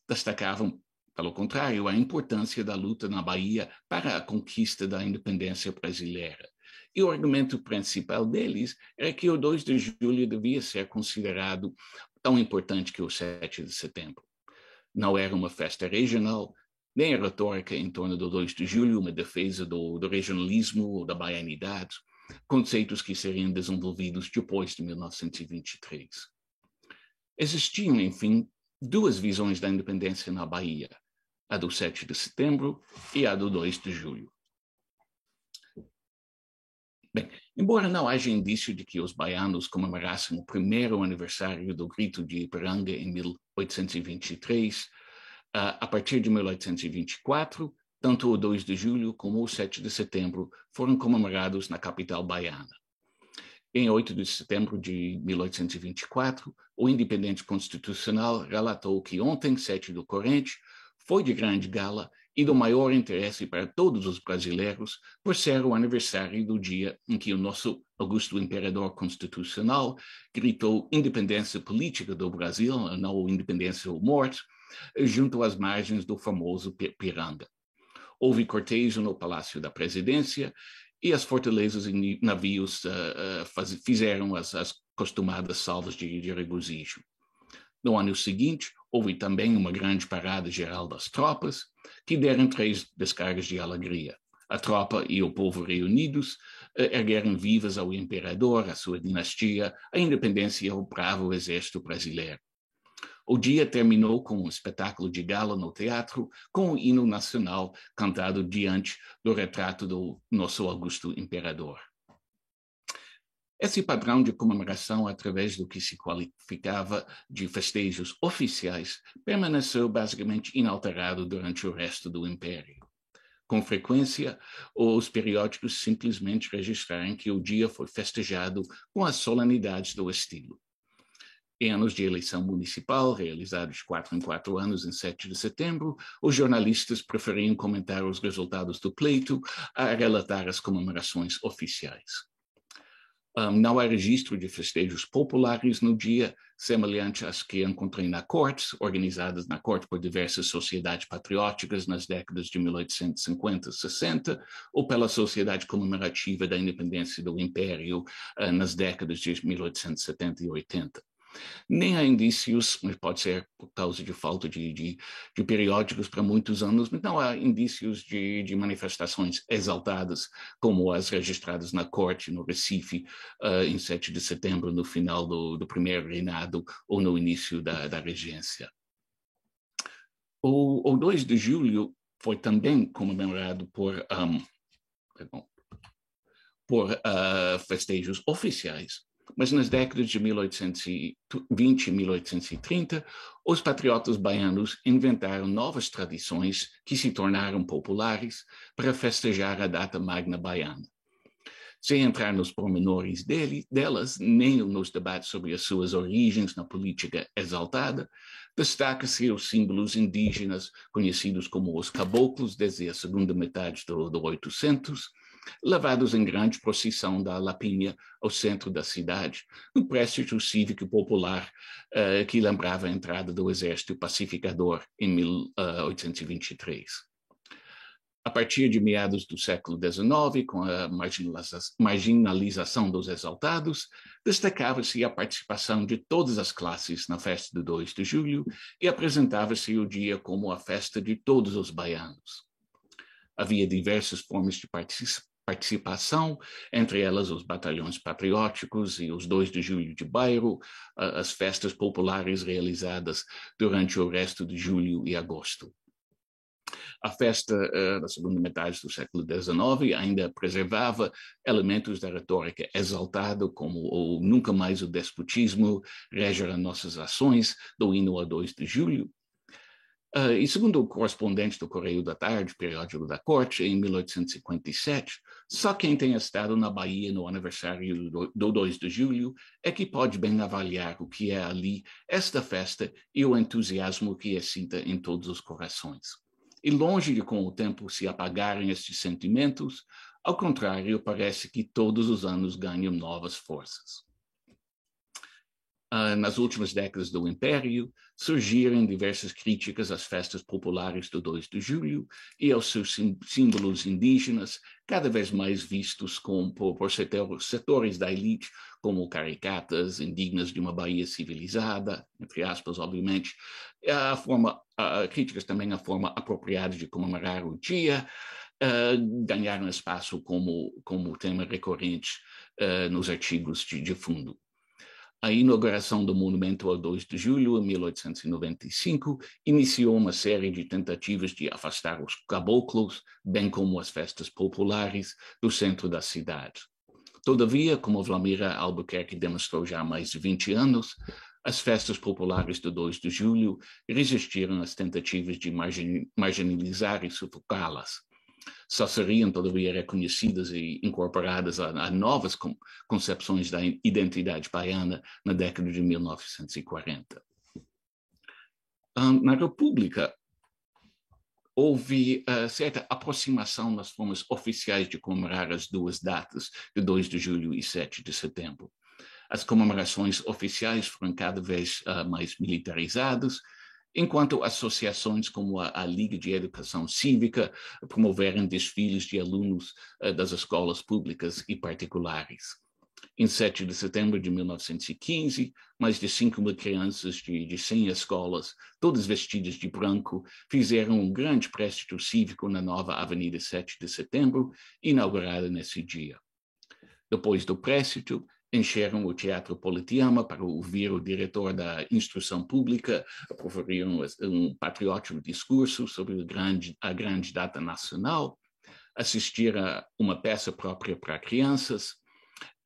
destacavam, pelo contrário, a importância da luta na Bahia para a conquista da independência brasileira e o argumento principal deles era que o 2 de julho devia ser considerado tão importante que o 7 de setembro. Não era uma festa regional, nem a retórica em torno do 2 de julho, uma defesa do, do regionalismo ou da baianidade, conceitos que seriam desenvolvidos depois de 1923. Existiam, enfim, duas visões da independência na Bahia, a do 7 de setembro e a do 2 de julho. Bem, embora não haja indício de que os baianos comemorassem o primeiro aniversário do Grito de Ipiranga em 1823, ah, a partir de 1824, tanto o 2 de julho como o 7 de setembro foram comemorados na capital baiana. Em 8 de setembro de 1824, o Independente Constitucional relatou que ontem, 7 do corrente, foi de grande gala e do maior interesse para todos os brasileiros por ser o aniversário do dia em que o nosso augusto imperador constitucional gritou independência política do Brasil, não independência ou morte, junto às margens do famoso Piranga. Houve cortejo no Palácio da Presidência e as fortalezas e navios uh, faz, fizeram as, as, costumadas salvas de, de regozijo. No ano seguinte, houve também uma grande parada geral das tropas, que deram três descargas de alegria. A tropa e o povo reunidos eh, ergueram vivas ao imperador, a sua dinastia, a independência e ao bravo exército brasileiro. O dia terminou com um espetáculo de gala no teatro, com o hino nacional cantado diante do retrato do nosso augusto imperador. Esse padrão de comemoração, através do que se qualificava de festejos oficiais, permaneceu basicamente inalterado durante o resto do Império. Com frequência, os periódicos simplesmente registraram que o dia foi festejado com as solenidades do estilo. Em anos de eleição municipal, realizados quatro em quatro anos, em 7 de setembro, os jornalistas preferiam comentar os resultados do pleito a relatar as comemorações oficiais. Um, não há registro de festejos populares no dia, semelhante às que encontrei na corte, organizadas na corte por diversas sociedades patrióticas nas décadas de 1850 e 60, ou pela Sociedade Comemorativa da Independência do Império uh, nas décadas de 1870 e 80. Nem há indícios, mas pode ser por causa de falta de, de, de periódicos para muitos anos, mas não há indícios de, de, manifestações exaltadas, como as registradas na corte no Recife, uh, em 7 de setembro, no final do, do primeiro reinado ou no início da, da regência. O, o 2 de julho foi também comemorado por, um, perdão, por uh, festejos oficiais mas nas décadas de 1820 e 1830, os patriotas baianos inventaram novas tradições que se tornaram populares para festejar a data magna baiana. Sem entrar nos pormenores dele, delas, nem nos debates sobre as suas origens na política exaltada, destaca-se os símbolos indígenas conhecidos como os caboclos desde a segunda metade do, do 800, levados em grande procissão da Lapinha ao centro da cidade, um prestígio cívico popular uh, que lembrava a entrada do exército pacificador em 1823. A partir de meados do século XIX, com a marginalização dos exaltados, destacava-se a participação de todas as classes na festa do 2 de julho e apresentava-se o dia como a festa de todos os baianos. Havia diversas formas de participação, entre elas os batalhões patrióticos e os 2 de julho de bairro, as festas populares realizadas durante o resto de julho e agosto. A festa uh, da segunda metade do século XIX ainda preservava elementos da retórica exaltada, como o nunca mais o despotismo regerá nossas ações, do hino a 2 de julho, Uh, e segundo o correspondente do Correio da Tarde, periódico da Corte, em 1857, só quem tenha estado na Bahia no aniversário do, do 2 de julho é que pode bem avaliar o que é ali esta festa e o entusiasmo que excita em todos os corações. E longe de com o tempo se apagarem estes sentimentos, ao contrário, parece que todos os anos ganham novas forças. Uh, nas últimas décadas do Império, surgiram diversas críticas às festas populares do 2 de julho e aos seus símbolos indígenas, cada vez mais vistos como, por, por setores da elite como caricatas indignas de uma Bahia civilizada, entre aspas, obviamente. A forma, uh, críticas também à forma apropriada de comemorar o dia, uh, ganharam espaço como, como tema recorrente nos artigos de, de fundo. A inauguração do monumento ao 2 de julho, em 1895, iniciou uma série de tentativas de afastar os caboclos, bem como as festas populares, do centro da cidade. Todavia, como Vlamira Albuquerque demonstrou já há mais de 20 anos, as festas populares do 2 de julho resistiram às tentativas de marginalizar e sufocá-las só seriam todavia reconhecidas e incorporadas a, a novas concepções da identidade baiana na década de 1940. Um, na República, houve uh, certa aproximação nas formas oficiais de comemorar as duas datas, de 2 de julho e 7 de setembro. As comemorações oficiais foram cada vez uh, mais militarizadas, enquanto associações como a, a, Liga de Educação Cívica promoveram desfiles de alunos uh, das escolas públicas e particulares. Em 7 de setembro de 1915, mais de 5 mil crianças de, de 100 escolas, todas vestidas de branco, fizeram um grande préstito cívico na nova Avenida 7 de Setembro, inaugurada nesse dia. Depois do préstito, encheram o Teatro Politeama para ouvir o diretor da Instrução Pública proferir um, um patriótico discurso sobre grande, a grande data nacional, assistir a uma peça própria para crianças,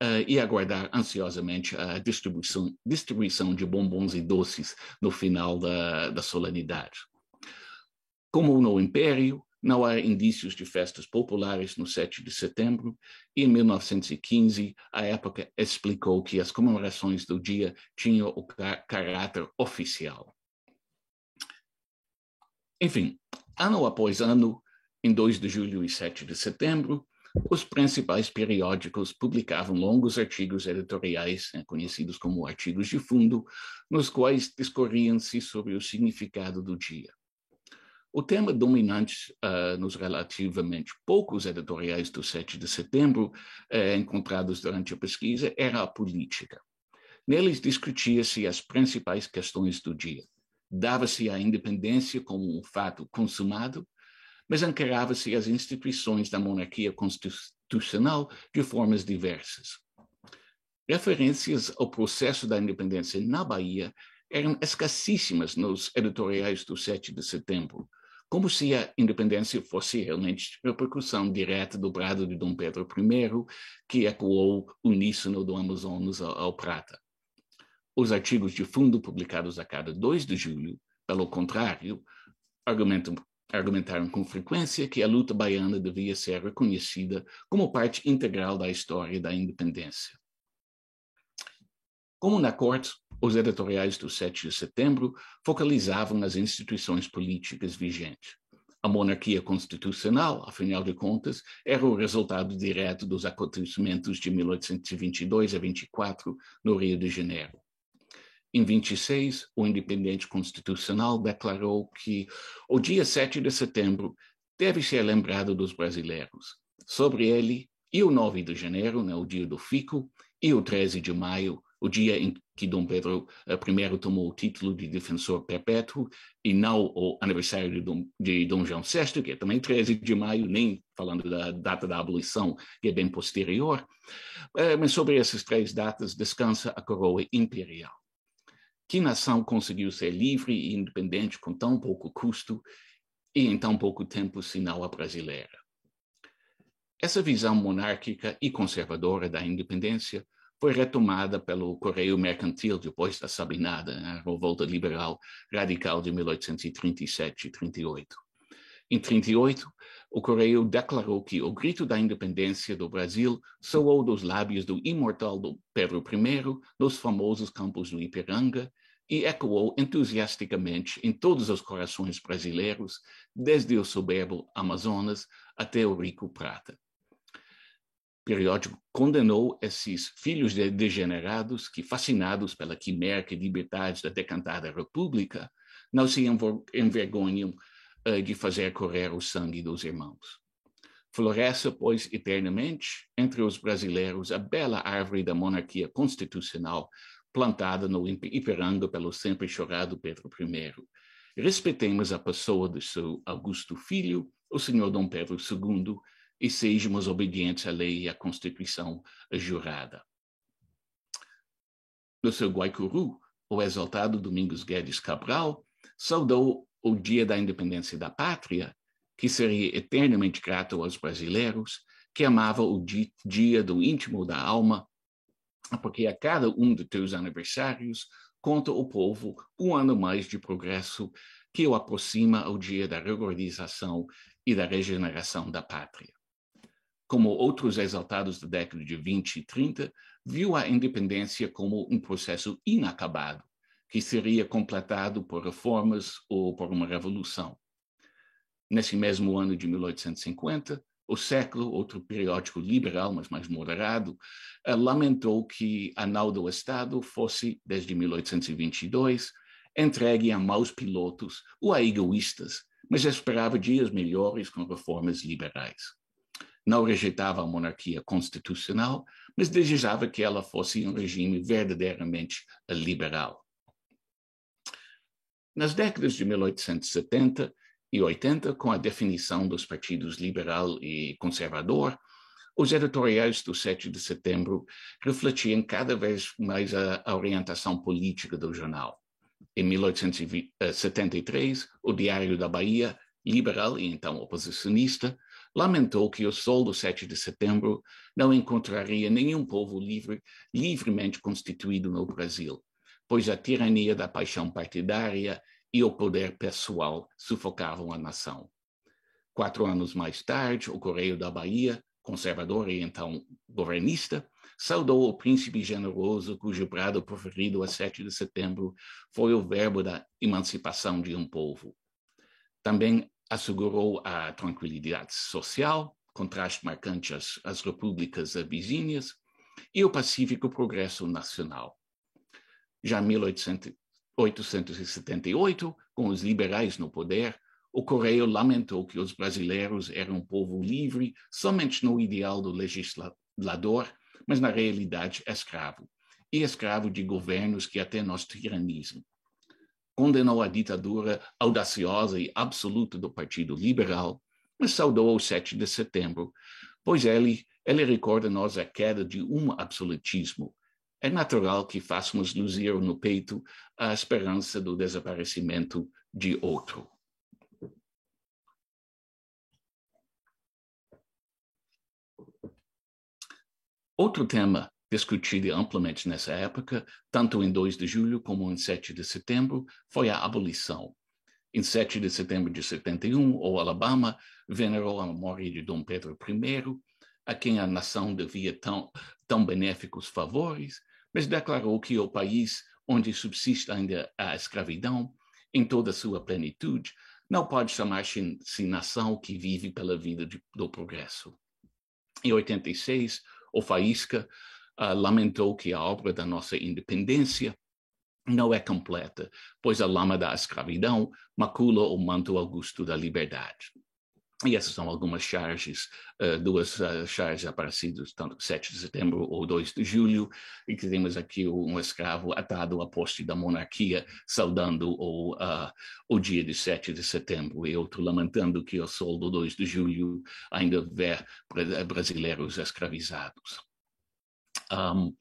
uh, e aguardar ansiosamente a distribuição, distribuição de bombons e doces no final da, da solenidade. Como no Império, não há indícios de festas populares no 7 de setembro, e em 1915 a época explicou que as comemorações do dia tinham o caráter oficial. Enfim, ano após ano, em 2 de julho e 7 de setembro, os principais periódicos publicavam longos artigos editoriais, né, conhecidos como artigos de fundo, nos quais discorriam-se sobre o significado do dia. O tema dominante uh, nos relativamente poucos editoriais do 7 de setembro uh, encontrados durante a pesquisa era a política. Neles discutia-se as principais questões do dia. Dava-se a independência como um fato consumado mas encarava-se as instituições da monarquia constitucional de formas diversas. Referências ao processo da independência na Bahia eram escassíssimas nos editoriais do 7 de setembro, como se a independência fosse realmente repercussão direta do brado de Dom Pedro I, que ecoou uníssono do Amazonas ao, ao Prata. Os artigos de fundo publicados a cada 2 de julho, pelo contrário, argumentam argumentaram com frequência que a luta baiana devia ser reconhecida como parte integral da história da independência. Como na corte, os editoriais do 7 de setembro focalizavam nas instituições políticas vigentes. A monarquia constitucional, afinal de contas, era o resultado direto dos acontecimentos de 1822 a 24 no Rio de Janeiro. Em 26, o Independente Constitucional declarou que o dia 7 de setembro deve ser lembrado dos brasileiros. Sobre ele, e o 9 de janeiro, né, o dia do fico, e o 13 de maio, o dia em que Dom Pedro I eh, tomou o título de defensor perpétuo, e não o aniversário de Dom, de Dom João VI, que é também 13 de maio, nem falando da data da abolição, que é bem posterior. Eh, mas sobre essas três datas descansa a coroa imperial. Que nação conseguiu ser livre e independente com tão pouco custo e em tão pouco tempo, senão a brasileira? Essa visão monárquica e conservadora da independência foi retomada pelo Correio Mercantil depois da Sabinada, a revolta liberal radical de 1837 e 38. Em 38, o Correio declarou que o grito da independência do Brasil soou dos lábios do imortal Pedro I nos famosos campos do Ipiranga e ecoou entusiasticamente em todos os corações brasileiros, desde o soberbo Amazonas até o rico Prata. Periódico condenou esses filhos de degenerados que, fascinados pela quimera e liberdade da decantada república, não se envergonham uh, de fazer correr o sangue dos irmãos. Floresça, pois, eternamente entre os brasileiros a bela árvore da monarquia constitucional plantada no Ipiranga pelo sempre chorado Pedro I. Respeitemos a pessoa do seu augusto filho, o senhor Dom Pedro II, e sejamos obedientes à lei e à Constituição jurada. No seu Guaicuru, o exaltado Domingos Guedes Cabral saudou o dia da independência da pátria, que seria eternamente grato aos brasileiros, que amava o dia do íntimo da alma, porque a cada um de teus aniversários conta o povo um ano mais de progresso que o aproxima ao dia da reorganização e da regeneração da pátria. Como outros exaltados da década de 20 e 30, viu a independência como um processo inacabado, que seria completado por reformas ou por uma revolução. Nesse mesmo ano de 1850, o Século, outro periódico liberal, mas mais moderado, eh, lamentou que a nau do Estado fosse, desde 1822, entregue a maus pilotos ou a egoístas, mas esperava dias melhores com reformas liberais. Não rejeitava a monarquia constitucional, mas desejava que ela fosse um regime verdadeiramente liberal. Nas décadas de 1870 e 80, com a definição dos partidos liberal e conservador, os editoriais do 7 de setembro refletiam cada vez mais a, a orientação política do jornal. Em 1873, o Diário da Bahia, liberal e então oposicionista, lamentou que o sol do 7 de setembro não encontraria nenhum povo livre, livremente constituído no Brasil, pois a tirania da paixão partidária e o poder pessoal sufocavam a nação. Quatro anos mais tarde, o Correio da Bahia, conservador e então governista, saudou o príncipe generoso cujo brado proferido a 7 de setembro foi o verbo da emancipação de um povo. Também assegurou a tranquilidade social, contraste marcante às, às repúblicas vizinhas, e o pacífico progresso nacional. Já em 1878, com os liberais no poder, o Correio lamentou que os brasileiros eram um povo livre somente no ideal do legislador, mas na realidade escravo, e escravo de governos que até nós tiranizam. Condenou a ditadura audaciosa e absoluta do Partido Liberal, mas saudou o 7 de setembro, pois ele, ele recorda-nos a queda de um absolutismo. É natural que façamos luzir no peito a esperança do desaparecimento de outro. Outro tema discutido amplamente nessa época, tanto em 2 de julho como em 7 de setembro, foi a abolição. Em 7 de setembro de 71, o Alabama venerou a memória de Dom Pedro I, a quem a nação devia tão, tão benéficos favores, mas declarou que o país onde subsiste ainda a escravidão, em toda sua plenitude, não pode chamar-se nação que vive pela vida de, do progresso. Em 86, o Faísca uh, lamentou que a obra da nossa independência não é completa, pois a lama da escravidão macula o manto augusto da liberdade. E essas são algumas charges, uh, duas uh, charges aparecidas, tanto 7 de setembro ou 2 de julho, e que temos aqui um escravo atado à poste da monarquia, saudando o, uh, o dia de 7 de setembro, e outro lamentando que o sol do 2 de julho ainda vê brasileiros escravizados. Um,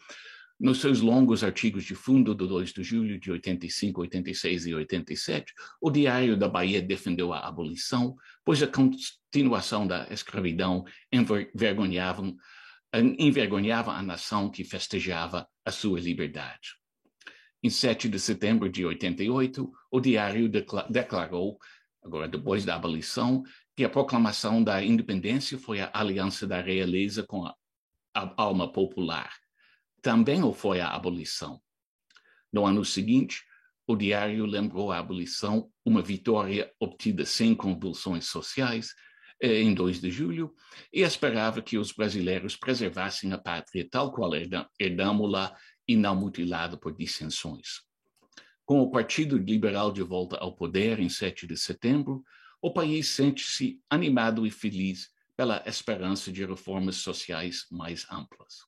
nos seus longos artigos de fundo do 2 de julho de 85, 86 e 87, o Diário da Bahia defendeu a abolição, pois a continuação da escravidão envergonhava, envergonhava a nação que festejava a sua liberdade. Em 7 de setembro de 88, o Diário declarou, agora depois da abolição, que a proclamação da independência foi a aliança da realeza com a alma popular também o foi a abolição. No ano seguinte, o diário lembrou a abolição uma vitória obtida sem convulsões sociais eh, em 2 de julho e esperava que os brasileiros preservassem a pátria tal qual herdamos-la e não mutilada por dissensões. Com o Partido Liberal de volta ao poder em 7 de setembro, o país sente-se animado e feliz pela esperança de reformas sociais mais amplas.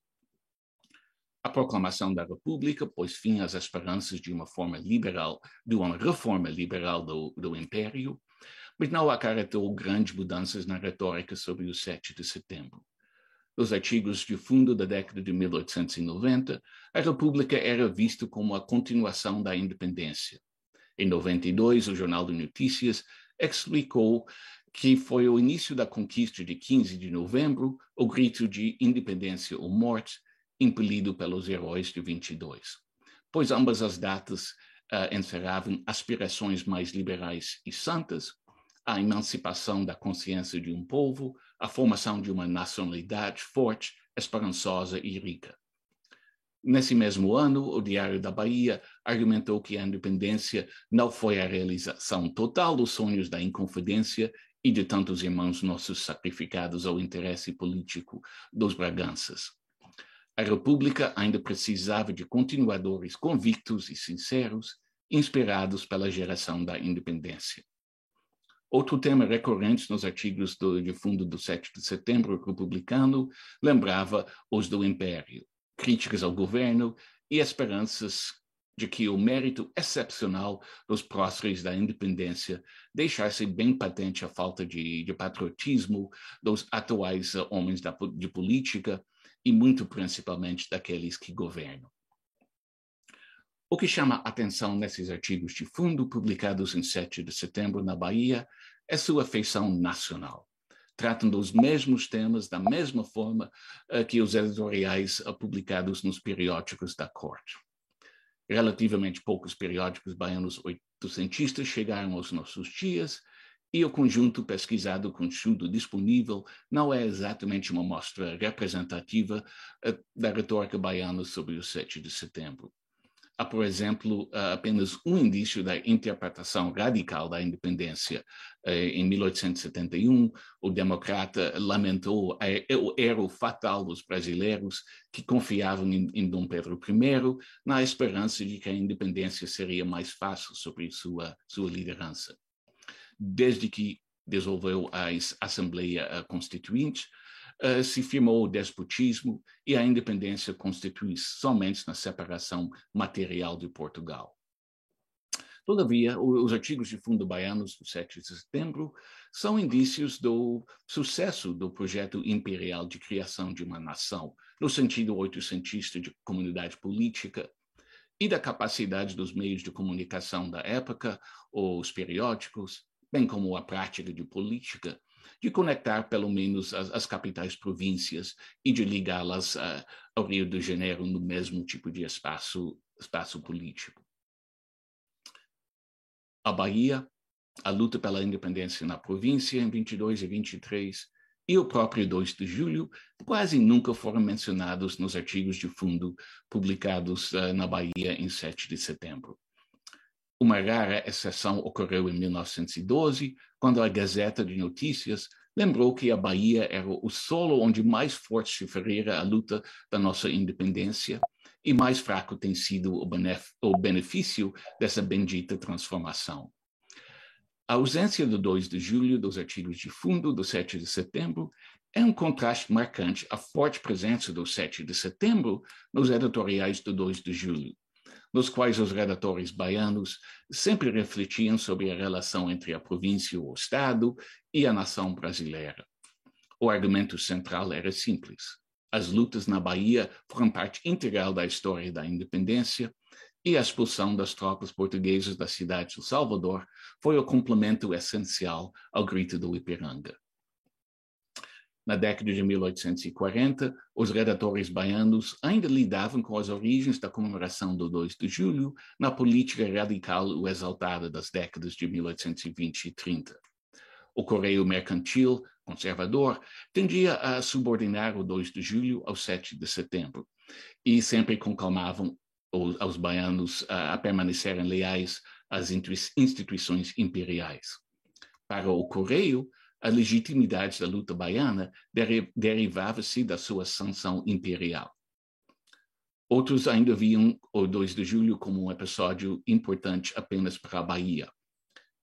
A proclamação da República pôs fim às esperanças de uma forma liberal, de uma reforma liberal do, do Império, mas não acarretou grandes mudanças na retórica sobre o 7 de setembro. Nos artigos de fundo da década de 1890, a República era vista como a continuação da independência. Em 92, o Jornal de Notícias explicou que foi o início da conquista de 15 de novembro, o grito de independência ou morte, impelido pelos heróis de 22, pois ambas as datas uh, encerravam aspirações mais liberais e santas, a emancipação da consciência de um povo, a formação de uma nacionalidade forte, esperançosa e rica. Nesse mesmo ano, o Diário da Bahia argumentou que a independência não foi a realização total dos sonhos da Inconfidência e de tantos irmãos nossos sacrificados ao interesse político dos Braganças. A República ainda precisava de continuadores convictos e sinceros, inspirados pela geração da independência. Outro tema recorrente nos artigos do, de fundo do 7 de setembro republicano lembrava os do Império, críticas ao governo e esperanças de que o mérito excepcional dos próceres da independência deixasse bem patente a falta de, de patriotismo dos atuais homens da, de política e muito principalmente daqueles que governam. O que chama atenção nesses artigos de fundo publicados em 7 de setembro na Bahia é sua feição nacional. tratam dos mesmos temas da mesma forma uh, que os editoriais uh, publicados nos periódicos da corte. Relativamente poucos periódicos baianos oitocentistas chegaram aos nossos dias, e o conjunto pesquisado com estudo disponível não é exatamente uma mostra representativa uh, da retórica baiana sobre o 7 de setembro. Há, por exemplo, apenas um indício da interpretação radical da independência. Eh, em 1871, o democrata lamentou o erro fatal dos brasileiros que confiavam em, Dom Pedro I, na esperança de que a independência seria mais fácil sobre sua, sua liderança. Desde que dissolveu a Assembleia eh, Constituinte, uh, se firmou o despotismo e a independência constitui somente na separação material de Portugal. Todavia, os artigos de fundo baianos do 7 de setembro são indícios do sucesso do projeto imperial de criação de uma nação, no sentido oitocentista de comunidade política, e da capacidade dos meios de comunicação da época, os periódicos, bem como a prática de política, de conectar pelo menos as, as capitais províncias e de ligá-las ao Rio de Janeiro no mesmo tipo de espaço, espaço político. A Bahia, a luta pela independência na província em 22 e 23 e o próprio 2 de julho quase nunca foram mencionados nos artigos de fundo publicados uh, na Bahia em 7 de setembro. Uma rara exceção ocorreu em 1912, quando a Gazeta de Notícias lembrou que a Bahia era o solo onde mais forte se a luta da nossa independência e mais fraco tem sido o benefício dessa bendita transformação. A ausência do 2 de julho dos artigos de fundo do 7 de setembro é um contraste marcante à forte presença do 7 de setembro nos editoriais do 2 de julho nos quais os redatores baianos sempre refletiam sobre a relação entre a província, o Estado e a nação brasileira. O argumento central era simples. As lutas na Bahia foram parte integral da história da independência e a expulsão das tropas portuguesas da cidade de Salvador foi o complemento essencial ao grito do Ipiranga. Na década de 1840, os redatores baianos ainda lidavam com as origens da comemoração do 2 de julho na política radical e exaltada das décadas de 1820 e 30. O Correio Mercantil, conservador, tendia a subordinar o 2 de julho ao 7 de setembro, e sempre conclamavam aos baianos a permanecerem leais às instituições imperiais. Para o Correio, a legitimidade da luta baiana derivava-se da sua sanção imperial. Outros ainda viam o 2 de julho como um episódio importante apenas para a Bahia.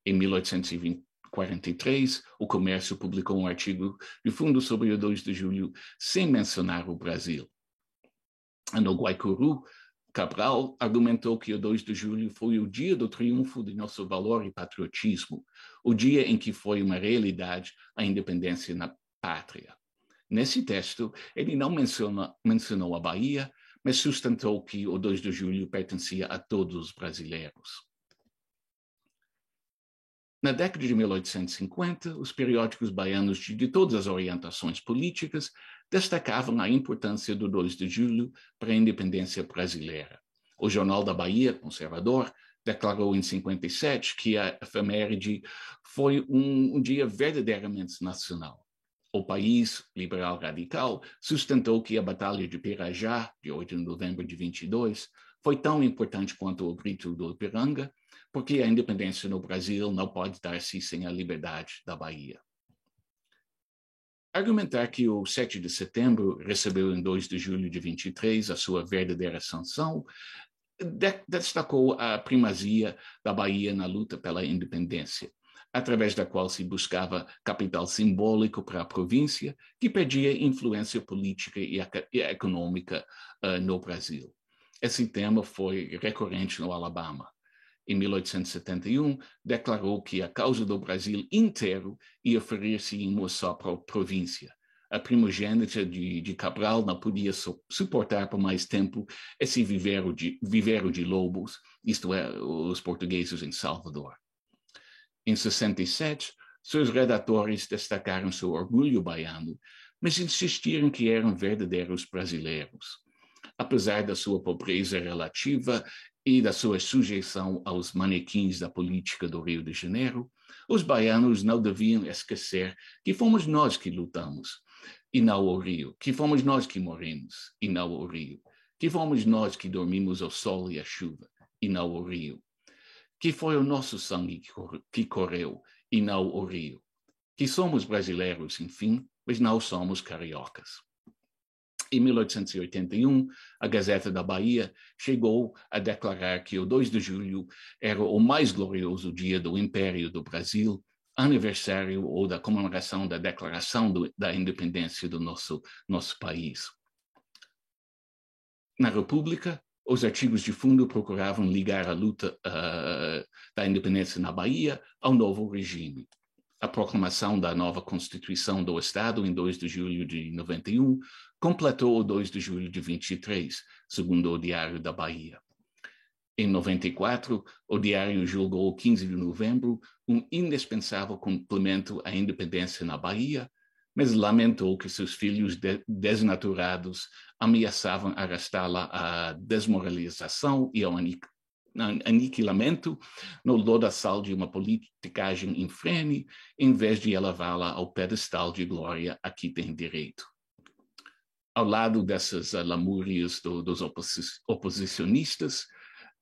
Em 1843, o Comércio publicou um artigo de fundo sobre o 2 de julho sem mencionar o Brasil. No Guaicuru, Cabral argumentou que o 2 de julho foi o dia do triunfo de nosso valor e patriotismo, o dia em que foi uma realidade a independência na pátria. Nesse texto, ele não menciona, mencionou a Bahia, mas sustentou que o 2 de julho pertencia a todos os brasileiros. Na década de 1850, os periódicos baianos de, de, todas as orientações políticas destacavam a importância do 2 de julho para a independência brasileira. O Jornal da Bahia, conservador, declarou em 57 que a efeméride foi um, um dia verdadeiramente nacional. O país liberal radical sustentou que a Batalha de Pirajá, de 8 de novembro de 22, foi tão importante quanto o grito do Ipiranga, porque a independência no Brasil não pode dar-se sem a liberdade da Bahia. Argumentar que o 7 de setembro recebeu em 2 de julho de 23 a sua verdadeira sanção destacou a primazia da Bahia na luta pela independência, através da qual se buscava capital simbólico para a província, que perdia influência política e, econômica uh, no Brasil. Esse tema foi recorrente no Alabama em 1871, declarou que a causa do Brasil inteiro ia ferir-se em uma só província. A primogênita de, de Cabral não podia suportar por mais tempo esse vivero de, vivero de lobos, isto é, os portugueses em Salvador. Em 67, seus redatores destacaram seu orgulho baiano, mas insistiram que eram verdadeiros brasileiros. Apesar da sua pobreza relativa e da sua sujeição aos manequins da política do Rio de Janeiro, os baianos não deviam esquecer que fomos nós que lutamos e não o Rio, que fomos nós que morremos e não o Rio, que fomos nós que dormimos ao sol e à chuva e não o Rio, que foi o nosso sangue que correu e não o Rio, que somos brasileiros, enfim, mas não somos cariocas. Em 1881, a Gazeta da Bahia chegou a declarar que o 2 de julho era o mais glorioso dia do Império do Brasil, aniversário ou da comemoração da declaração do, da independência do nosso, nosso país. Na República, os artigos de fundo procuravam ligar a luta uh, da independência na Bahia ao novo regime a proclamação da nova Constituição do Estado em 2 de julho de 91 completou o 2 de julho de 23, segundo o Diário da Bahia. Em 94, o diário julgou 15 de novembro um indispensável complemento à independência na Bahia, mas lamentou que seus filhos de desnaturados ameaçavam arrastá-la à desmoralização e ao aniquilamento no lodaçal de uma politicagem infrene, em vez de elevá-la ao pedestal de glória a que tem direito. Ao lado dessas uh, lamúrias do, dos oposicionistas,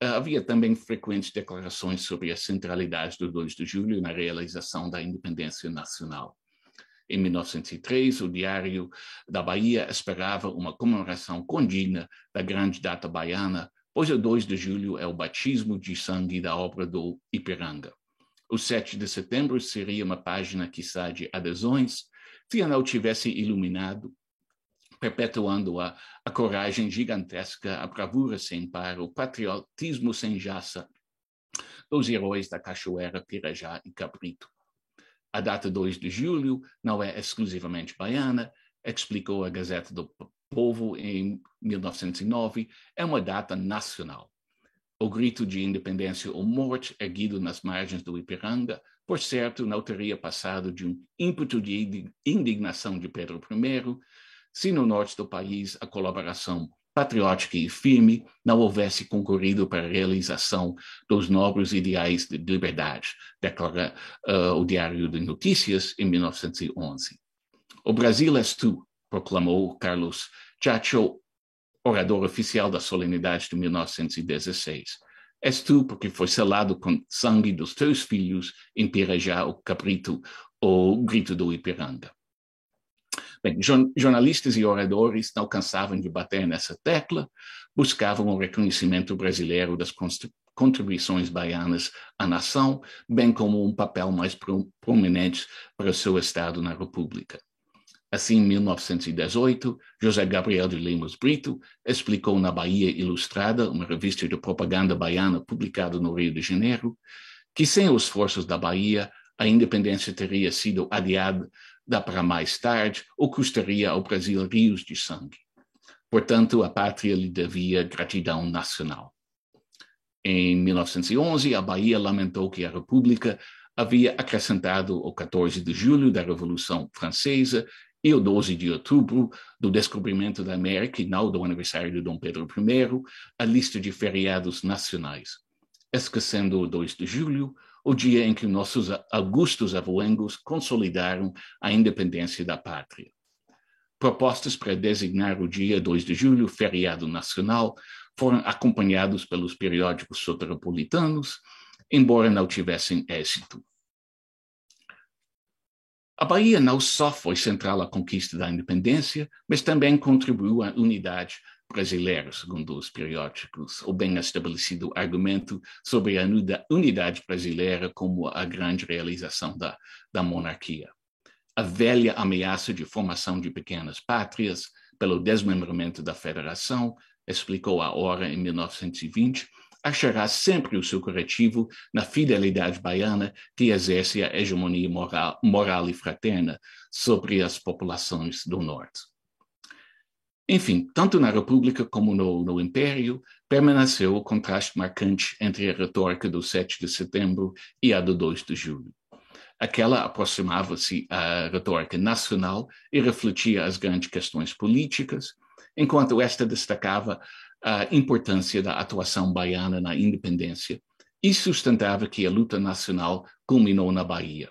uh, havia também frequentes declarações sobre a centralidade do 2 de julho na realização da independência nacional. Em 1903, o Diário da Bahia esperava uma comemoração condigna da grande data baiana pois o 2 de julho é o batismo de sangue da obra do Ipiranga. O 7 de setembro seria uma página, quiçá, de adesões, se não tivesse iluminado, perpetuando a, a coragem gigantesca, a bravura sem par, o patriotismo sem jaça dos heróis da Cachoeira, Pirajá e Cabrito. A data 2 de julho não é exclusivamente baiana, explicou a Gazeta do Povo em 1909 é uma data nacional. O grito de independência ou morte erguido nas margens do Ipiranga, por certo, não teria passado de um ímpeto de indignação de Pedro I se no norte do país a colaboração patriótica e firme não houvesse concorrido para a realização dos nobres ideais de liberdade, declara uh, o Diário de Notícias em 1911. O Brasil és tu, proclamou Carlos Chacho, orador oficial da solenidade de 1916. És tu, porque foi selado com sangue dos teus filhos, em Pirajá, o cabrito, o grito do Ipiranga. Bem, jornalistas e oradores não cansavam de bater nessa tecla, buscavam o reconhecimento brasileiro das contribuições baianas à nação, bem como um papel mais prominente para o seu Estado na República. Assim, em 1918, José Gabriel de Lemos Brito explicou na Bahia Ilustrada, uma revista de propaganda baiana publicada no Rio de Janeiro, que sem os esforços da Bahia, a independência teria sido adiada para mais tarde ou custaria ao Brasil rios de sangue. Portanto, a pátria lhe devia gratidão nacional. Em 1911, a Bahia lamentou que a República havia acrescentado o 14 de julho da Revolução Francesa e o 12 de outubro, do descobrimento da América e não do aniversário de Dom Pedro I, a lista de feriados nacionais, esquecendo o 2 de julho, o dia em que nossos augustos avoengos consolidaram a independência da pátria. Propostas para designar o dia 2 de julho feriado nacional foram acompanhados pelos periódicos soteropolitanos, embora não tivessem êxito. A Bahia não só foi central à conquista da independência, mas também contribuiu à unidade brasileira, segundo os periódicos, o bem estabelecido argumento sobre a unidade brasileira como a grande realização da, da monarquia. A velha ameaça de formação de pequenas pátrias pelo desmembramento da federação, explicou a Hora em 1920, achará sempre o seu corretivo na fidelidade baiana que exerce a hegemonia moral, moral e fraterna sobre as populações do Norte. Enfim, tanto na República como no, no, Império, permaneceu o contraste marcante entre a retórica do 7 de setembro e a do 2 de julho. Aquela aproximava-se à retórica nacional e refletia as grandes questões políticas, enquanto esta destacava a importância da atuação baiana na independência e sustentava que a luta nacional culminou na Bahia.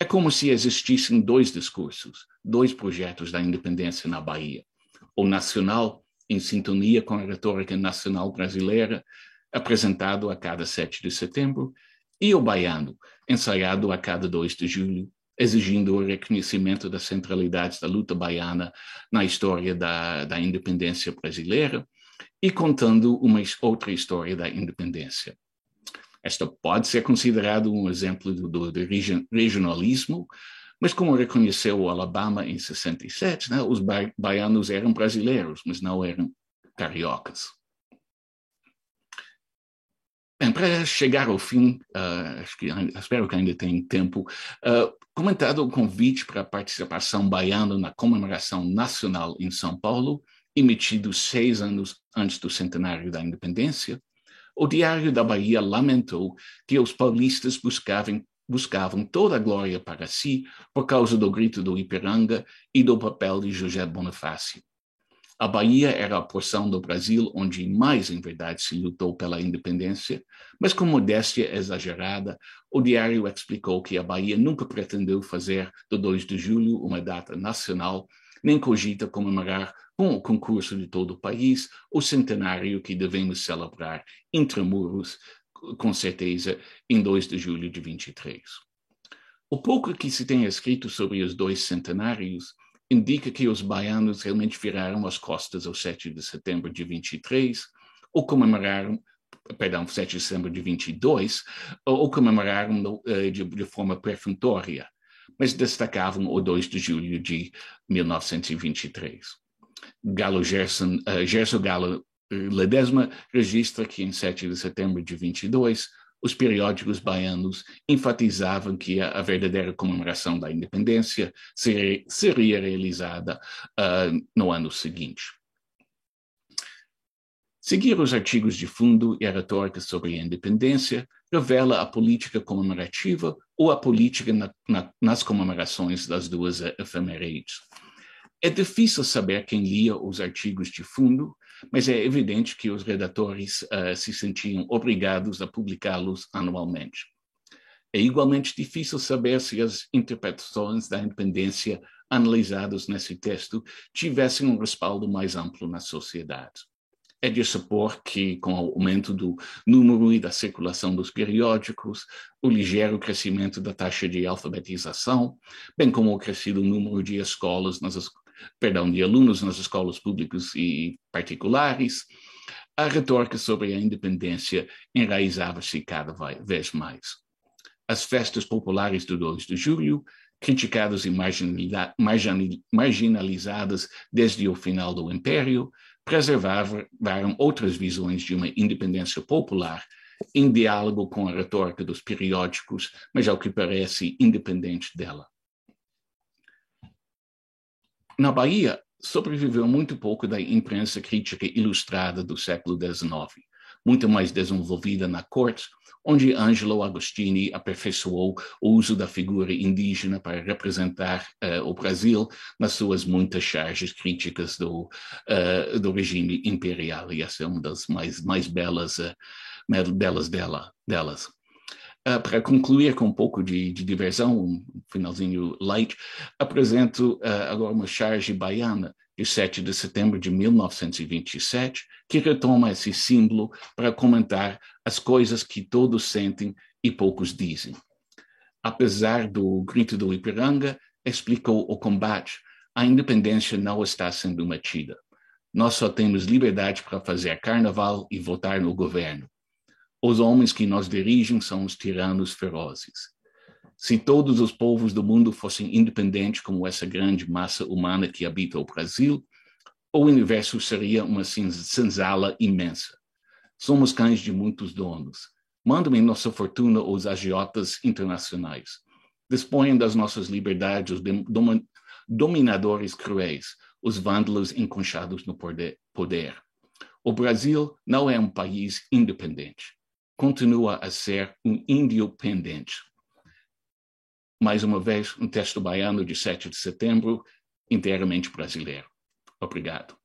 É como se existissem dois discursos, dois projetos da independência na Bahia. O nacional, em sintonia com a retórica nacional brasileira, apresentado a cada 7 de setembro, e o baiano, ensaiado a cada 2 de julho, exigindo o reconhecimento das centralidades da luta baiana na história da, da independência brasileira e contando uma outra história da independência. Esta pode ser considerado um exemplo do, do regionalismo, mas como reconheceu o Alabama em 67, né, os baianos eram brasileiros, mas não eram cariocas. Para chegar ao fim, uh, acho que, espero que ainda tenha tempo, uh, comentado o convite para a participação baiana na comemoração nacional em São Paulo, emitido seis anos antes do centenário da independência, o Diário da Bahia lamentou que os paulistas buscavam, buscavam toda a glória para si por causa do grito do Ipiranga e do papel de José Bonifácio. A Bahia era a porção do Brasil onde mais, em verdade, se lutou pela independência, mas com modéstia exagerada, o diário explicou que a Bahia nunca pretendeu fazer do 2 de julho uma data nacional, nem cogita comemorar com o concurso de todo o país o centenário que devemos celebrar intramuros, com certeza, em 2 de julho de 23. O pouco que se tem escrito sobre os dois centenários indica que os baianos realmente viraram as costas ao 7 de setembro de 23, ou comemoraram, perdão, 7 de setembro de 22, ou comemoraram eh, de, de forma perfunctória, mas destacavam o 2 de julho de 1923. Galo Gerson, uh, Gerson Galo Ledesma registra que em 7 de setembro de 22, os periódicos baianos enfatizavam que a, verdadeira comemoração da independência seria, seria realizada uh, no ano seguinte. Seguir os artigos de fundo e a retórica sobre a independência revela a política comemorativa ou a política na, na, nas comemorações das duas efemérides. É difícil saber quem lia os artigos de fundo, mas é evidente que os redatores uh, se sentiam obrigados a publicá-los anualmente. É igualmente difícil saber se as interpretações da independência analisadas nesse texto tivessem um respaldo mais amplo na sociedade. É de supor que, com o aumento do número e da circulação dos periódicos, o ligeiro crescimento da taxa de alfabetização, bem como o crescido número de escolas nas, perdão, de alunos nas escolas públicas e particulares, a retórica sobre a independência enraizava-se cada vez mais. As festas populares do 2 de julho, criticadas e marginalizadas desde o final do Império, preservaram outras visões de uma independência popular em diálogo com a retórica dos periódicos, mas ao que parece independente dela. Na Bahia, sobreviveu muito pouco da imprensa crítica ilustrada do século XIX, muito mais desenvolvida na corte, onde Angelo Agostini aperfeiçoou o uso da figura indígena para representar uh, o Brasil nas suas muitas charges críticas do, uh, do regime imperial. E essa é uma das mais, mais belas, uh, belas dela, delas. Uh, para concluir com um pouco de, de, diversão, um finalzinho light, apresento uh, agora uma charge baiana de 7 de setembro de 1927, que retoma esse símbolo para comentar as coisas que todos sentem e poucos dizem. Apesar do grito do Ipiranga, explicou o combate, a independência não está sendo mantida. Nós só temos liberdade para fazer carnaval e votar no governo. Os homens que nos dirigem são os tiranos ferozes. Se todos os povos do mundo fossem independentes como essa grande massa humana que habita o Brasil, o universo seria uma senzala imensa. Somos cães de muitos donos. Mandam em nossa fortuna os agiotas internacionais. Dispõem das nossas liberdades os dominadores cruéis, os vândalos enconchados no poder. O Brasil não é um país independente continua a ser um índio pendente. mais uma vez, um texto baiano de 7 de setembro, inteiramente brasileiro. Obrigado.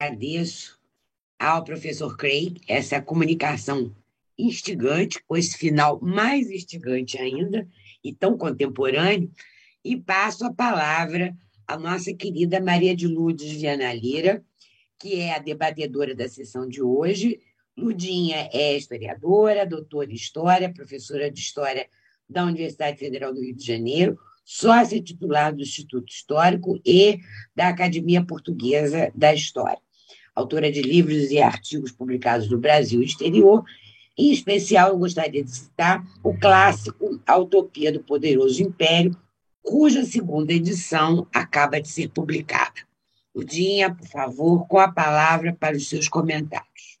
Agradeço ao professor Craig essa comunicação instigante, com esse final mais instigante ainda e tão contemporâneo, e passo a palavra à nossa querida Maria de Lourdes Viana Lira, que é a debatedora da sessão de hoje. Ludinha é historiadora, doutora em História, professora de História da Universidade Federal do Rio de Janeiro, sócia titular do Instituto Histórico e da Academia Portuguesa da História. Autora de livros e artigos publicados no Brasil e exterior, em especial, eu gostaria de citar o clássico A Utopia do Poderoso Império, cuja segunda edição acaba de ser publicada. Ludinha, por favor, com a palavra para os seus comentários.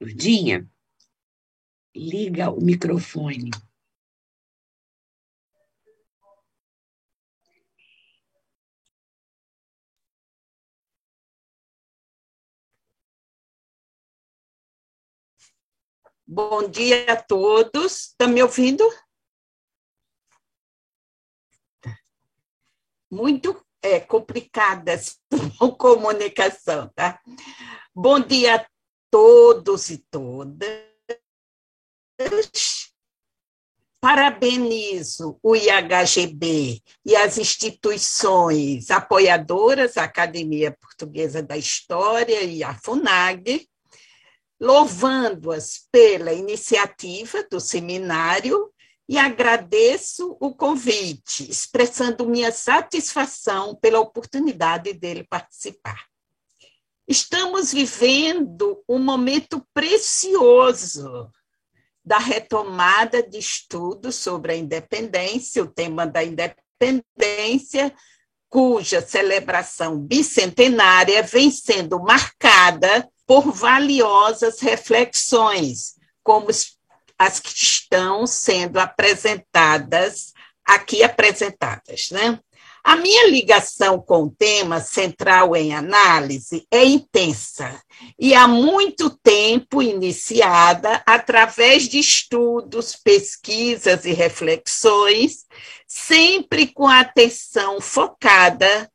Ludinha, liga o microfone. Bom dia a todos. Estão tá me ouvindo? Muito é, complicada essa comunicação, tá? Bom dia a todos e todas. Parabenizo o IHGB e as instituições apoiadoras, a Academia Portuguesa da História e a FUNAG, louvando-as pela iniciativa do seminário e agradeço o convite, expressando minha satisfação pela oportunidade dele participar. Estamos vivendo um momento precioso da retomada de estudos sobre a independência, o tema da independência, cuja celebração bicentenária vem sendo marcada por valiosas reflexões, como as que estão sendo apresentadas, aqui apresentadas. Né? A minha ligação com o tema central em análise é intensa e há muito tempo iniciada através de estudos, pesquisas e reflexões, sempre com atenção focada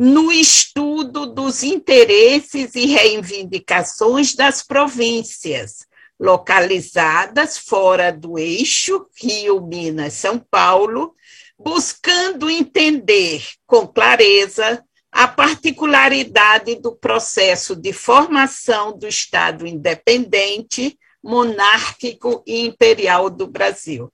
no estudo dos interesses e reivindicações das províncias, localizadas fora do eixo Rio, Minas, São Paulo, buscando entender com clareza a particularidade do processo de formação do Estado independente, monárquico e imperial do Brasil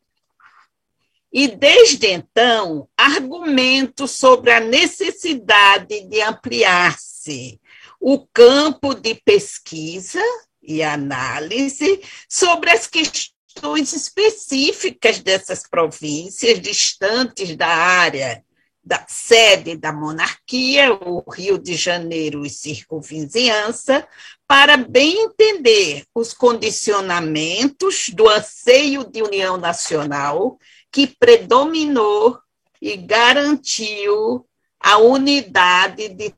e, desde então, argumentos sobre a necessidade de ampliar-se o campo de pesquisa e análise sobre as questões específicas dessas províncias distantes da área da sede da monarquia, o Rio de Janeiro e circunvizinhança, para bem entender os condicionamentos do anseio de união nacional que predominou e garantiu a unidade de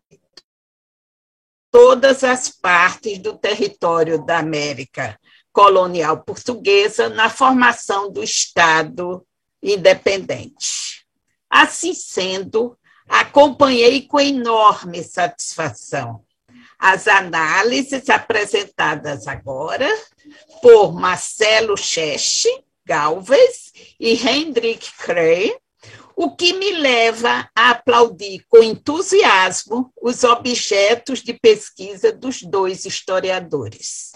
todas as partes do território da América colonial portuguesa na formação do Estado independente. Assim sendo, acompanhei com enorme satisfação as análises apresentadas agora por Marcelo Cheche, Galvez e Hendrik Krey, o que me leva a aplaudir com entusiasmo os objetos de pesquisa dos dois historiadores.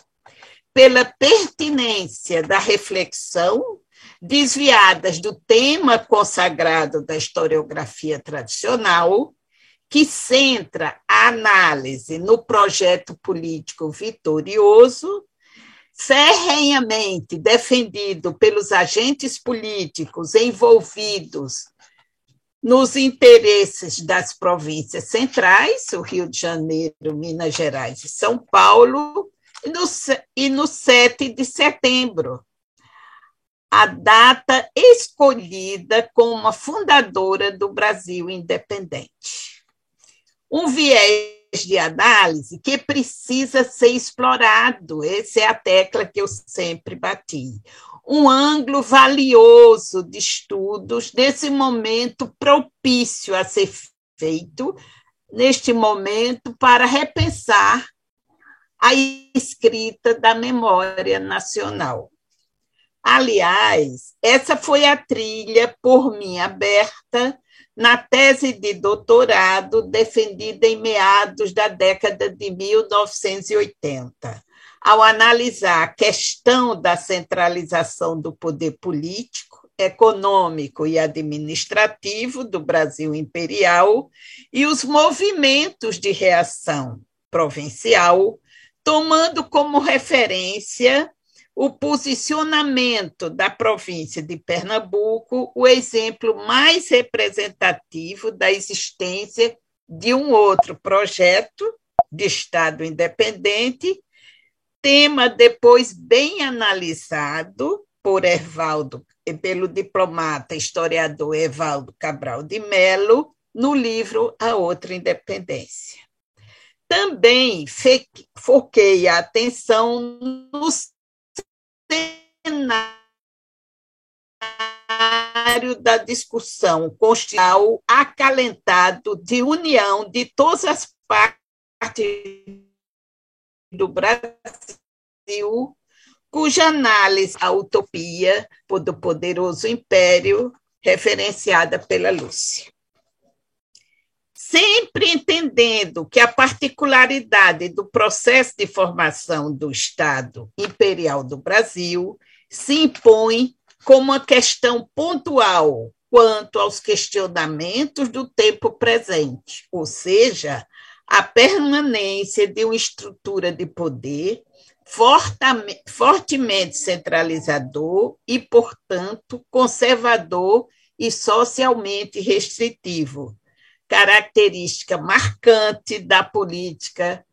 Pela pertinência da reflexão, desviadas do tema consagrado da historiografia tradicional, que centra a análise no projeto político vitorioso ferrenhamente defendido pelos agentes políticos envolvidos nos interesses das províncias centrais, o Rio de Janeiro, Minas Gerais e São Paulo, e no, e no 7 de setembro, a data escolhida como a fundadora do Brasil independente. Um viés de análise que precisa ser explorado, essa é a tecla que eu sempre bati. Um ângulo valioso de estudos nesse momento propício a ser feito, neste momento, para repensar a escrita da memória nacional. Aliás, essa foi a trilha por mim aberta na tese de doutorado defendida em meados da década de 1980, ao analisar a questão da centralização do poder político, econômico e administrativo do Brasil imperial e os movimentos de reação provincial, tomando como referência o posicionamento da província de Pernambuco, o exemplo mais representativo da existência de um outro projeto de Estado independente, tema depois bem analisado por Evaldo, pelo diplomata historiador Evaldo Cabral de Melo, no livro A Outra Independência. Também foquei a atenção nos cenário da discussão constitucional acalentado de união de todas as partes do Brasil, cuja análise a utopia do poderoso império referenciada pela Lúcia sempre entendendo que a particularidade do processo de formação do Estado Imperial do Brasil se impõe como uma questão pontual quanto aos questionamentos do tempo presente, ou seja, a permanência de uma estrutura de poder fortemente centralizador e, portanto, conservador e socialmente restritivo, característica marcante da política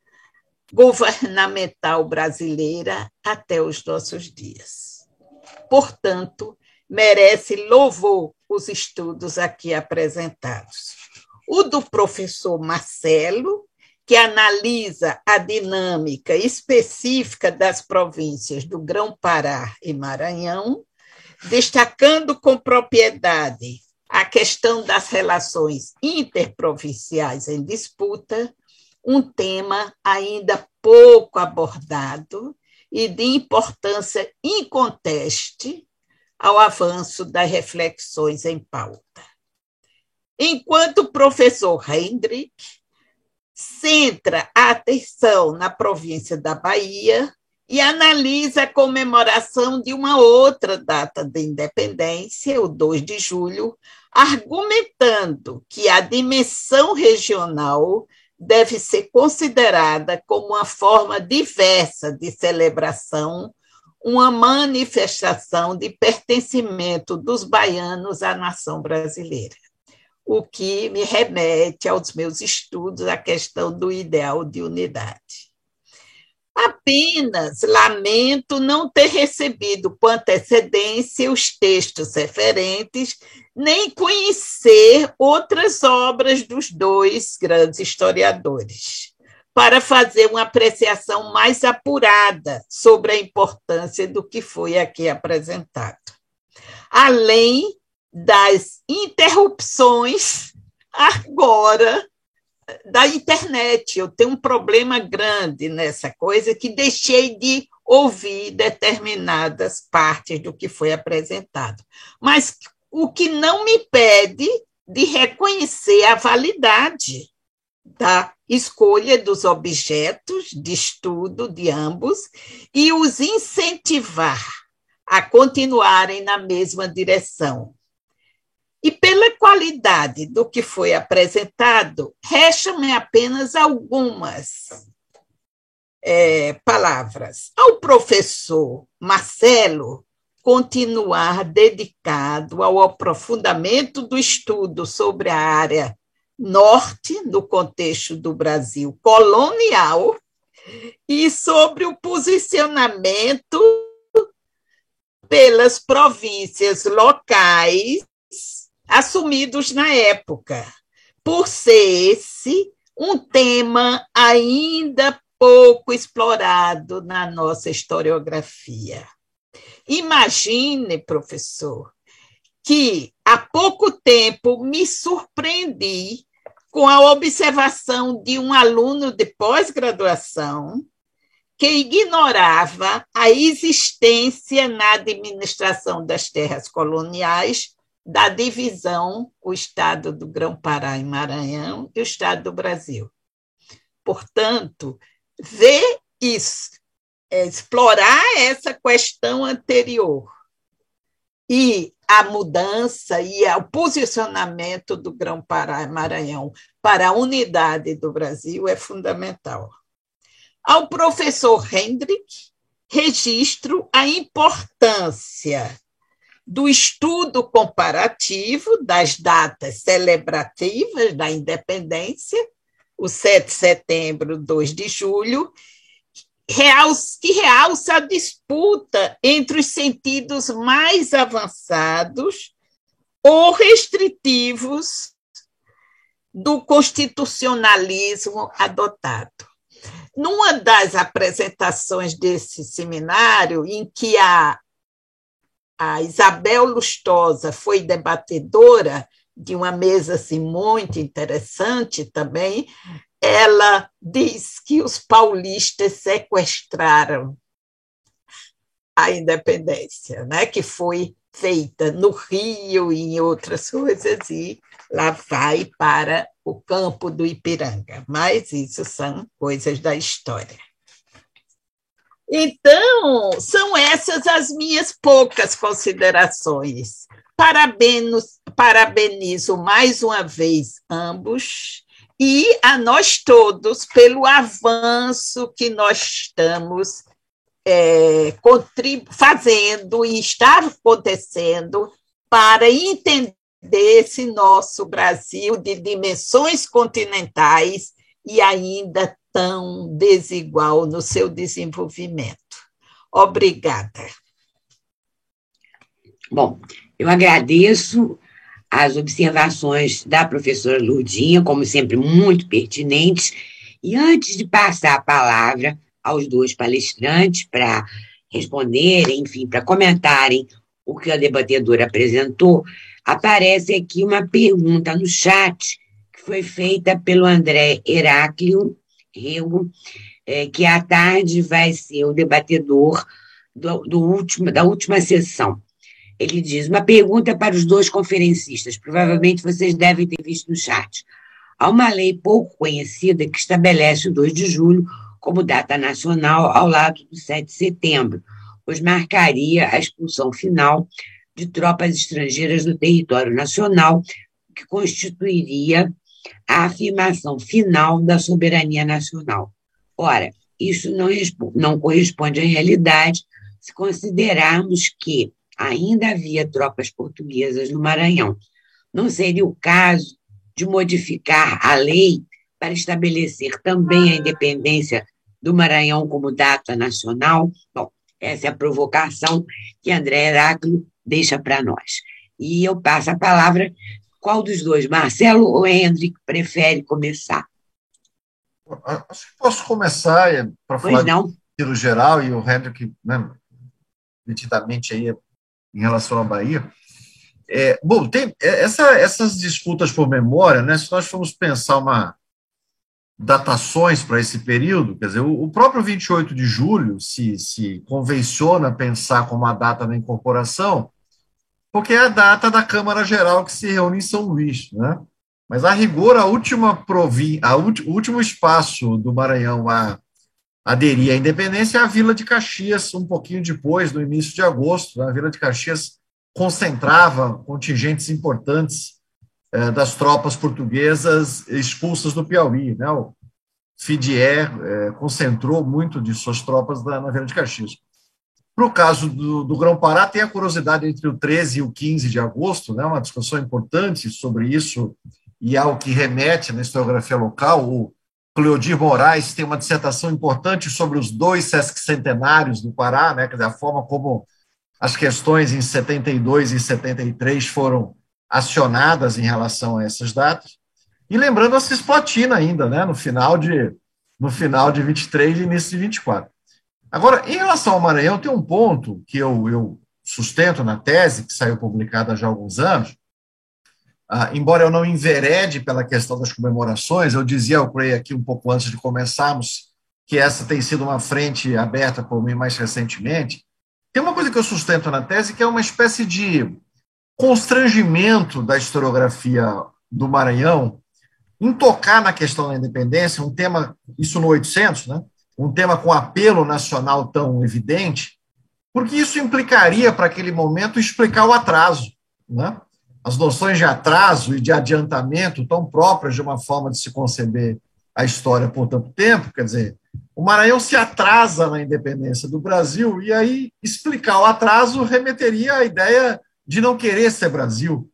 governamental brasileira até os nossos dias. Portanto, merece louvor os estudos aqui apresentados. O do professor Marcelo, que analisa a dinâmica específica das províncias do Grão-Pará e Maranhão, destacando com propriedade a questão das relações interprovinciais em disputa, um tema ainda pouco abordado e de importância inconteste ao avanço das reflexões em pauta. Enquanto o professor Hendrick centra a atenção na província da Bahia, e analisa a comemoração de uma outra data de independência, o 2 de julho, argumentando que a dimensão regional deve ser considerada como uma forma diversa de celebração, uma manifestação de pertencimento dos baianos à nação brasileira. O que me remete aos meus estudos a questão do ideal de unidade. Apenas lamento não ter recebido com antecedência os textos referentes, nem conhecer outras obras dos dois grandes historiadores, para fazer uma apreciação mais apurada sobre a importância do que foi aqui apresentado. Além das interrupções agora da internet. Eu tenho um problema grande nessa coisa que deixei de ouvir determinadas partes do que foi apresentado. Mas o que não me pede de reconhecer a validade da escolha dos objetos de estudo de ambos e os incentivar a continuarem na mesma direção, e pela qualidade do que foi apresentado, restam-me apenas algumas é, palavras. Ao professor Marcelo continuar dedicado ao aprofundamento do estudo sobre a área norte, no contexto do Brasil colonial, e sobre o posicionamento pelas províncias locais assumidos na época, por ser esse um tema ainda pouco explorado na nossa historiografia. Imagine, professor, que há pouco tempo me surpreendi com a observação de um aluno de pós-graduação que ignorava a existência na administração das terras coloniais da divisão o Estado do Grão-Pará e Maranhão e o Estado do Brasil. Portanto, ver isso, é, explorar essa questão anterior e a mudança e o posicionamento do Grão-Pará e Maranhão para a unidade do Brasil é fundamental. Ao professor Hendrick, registro a importância do estudo comparativo das datas celebrativas da independência, o 7 de setembro, 2 de julho, que realça a disputa entre os sentidos mais avançados ou restritivos do constitucionalismo adotado. Numa das apresentações desse seminário, em que a, a Isabel Lustosa foi debatedora de uma mesa assim, muito interessante também, ela diz que os paulistas sequestraram a independência, né, que foi feita no Rio e em outras coisas, e lá vai para o campo do Ipiranga. Mas isso são coisas da história. Então, são essas as minhas poucas considerações. Parabenizo, parabenizo mais uma vez ambos e a nós todos pelo avanço que nós estamos é, fazendo e está acontecendo para entender esse nosso Brasil de dimensões continentais e ainda tão desigual no seu desenvolvimento. Obrigada. Bom, eu agradeço as observações da professora Lurdinha, como sempre, muito pertinentes. E antes de passar a palavra aos dois palestrantes para responderem, enfim, para comentarem o que a debatedora apresentou, aparece aqui uma pergunta no chat que foi feita pelo André Heráclio Rego, é, que à tarde vai ser o debatedor do, do último, da última sessão. Ele diz: uma pergunta para os dois conferencistas, provavelmente vocês devem ter visto no chat. Há uma lei pouco conhecida que estabelece o 2 de julho como data nacional ao lado do 7 de setembro, pois marcaria a expulsão final de tropas estrangeiras do território nacional, que constituiria a afirmação final da soberania nacional. Ora, isso não, não corresponde à realidade se considerarmos que ainda havia tropas portuguesas no Maranhão. Não seria o caso de modificar a lei para estabelecer também a independência do Maranhão como data nacional? Bom, essa é a provocação que André Heráclio deixa para nós. E eu passo a palavra. Qual dos dois, Marcelo ou Hendrick, prefere começar? Acho que posso começar é, para falar não. do geral e o Hendrick, né, nitidamente aí em relação à Bahia. É, bom, tem essa, essas disputas por memória, né, se nós formos pensar uma, datações para esse período, quer dizer, o, próprio 28 de julho se, se convenciona pensar como a data da incorporação, porque é a data da Câmara Geral que se reúne em São Luís, né? Mas, a rigor, a última província, o último espaço do Maranhão a aderir à independência é a Vila de Caxias, um pouquinho depois, no início de agosto. Né? A Vila de Caxias concentrava contingentes importantes é, das tropas portuguesas expulsas do Piauí. Né? O Fidier é, concentrou muito de suas tropas na, na Vila de Caxias. Para o caso do, do Grão-Pará, tem a curiosidade entre o 13 e o 15 de agosto, né? uma discussão importante sobre isso e ao que remete na historiografia local. O Cleodir Moraes tem uma dissertação importante sobre os dois sesquicentenários do Pará, né? A forma como as questões em 72 e 73 foram acionadas em relação a essas datas. E lembrando a Cisplatina ainda, né, no final de no final de 23 e início de 24. Agora, em relação ao Maranhão, tem um ponto que eu, eu sustento na tese, que saiu publicada já há alguns anos, ah, embora eu não enverede pela questão das comemorações, eu dizia ao Cray aqui um pouco antes de começarmos que essa tem sido uma frente aberta por mim mais recentemente. Tem uma coisa que eu sustento na tese que é uma espécie de constrangimento da historiografia do Maranhão em tocar na questão da independência, um tema, isso no 800, né? Um tema com apelo nacional tão evidente, porque isso implicaria, para aquele momento, explicar o atraso. Né? As noções de atraso e de adiantamento tão próprias de uma forma de se conceber a história por tanto tempo, quer dizer, o Maranhão se atrasa na independência do Brasil, e aí explicar o atraso remeteria à ideia de não querer ser Brasil,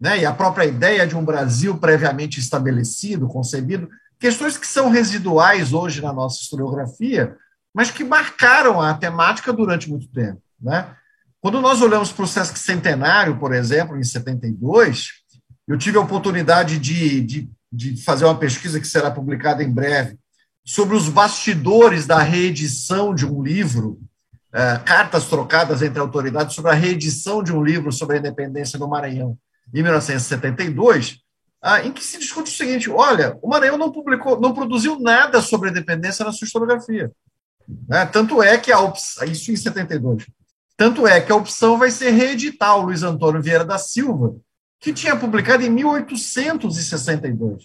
né? e a própria ideia de um Brasil previamente estabelecido, concebido, questões que são residuais hoje na nossa historiografia, mas que marcaram a temática durante muito tempo. Né? Quando nós olhamos para o Sesc Centenário, por exemplo, em 72, eu tive a oportunidade de, de, de fazer uma pesquisa que será publicada em breve sobre os bastidores da reedição de um livro, é, cartas trocadas entre autoridades sobre a reedição de um livro sobre a independência do Maranhão em 1972, ah, em que se discute o seguinte: olha, o Maranhão não publicou, não produziu nada sobre a independência na sua historiografia. Né? Tanto é que a opção, isso em 72, tanto é que a opção vai ser reeditar o Luiz Antônio Vieira da Silva, que tinha publicado em 1862.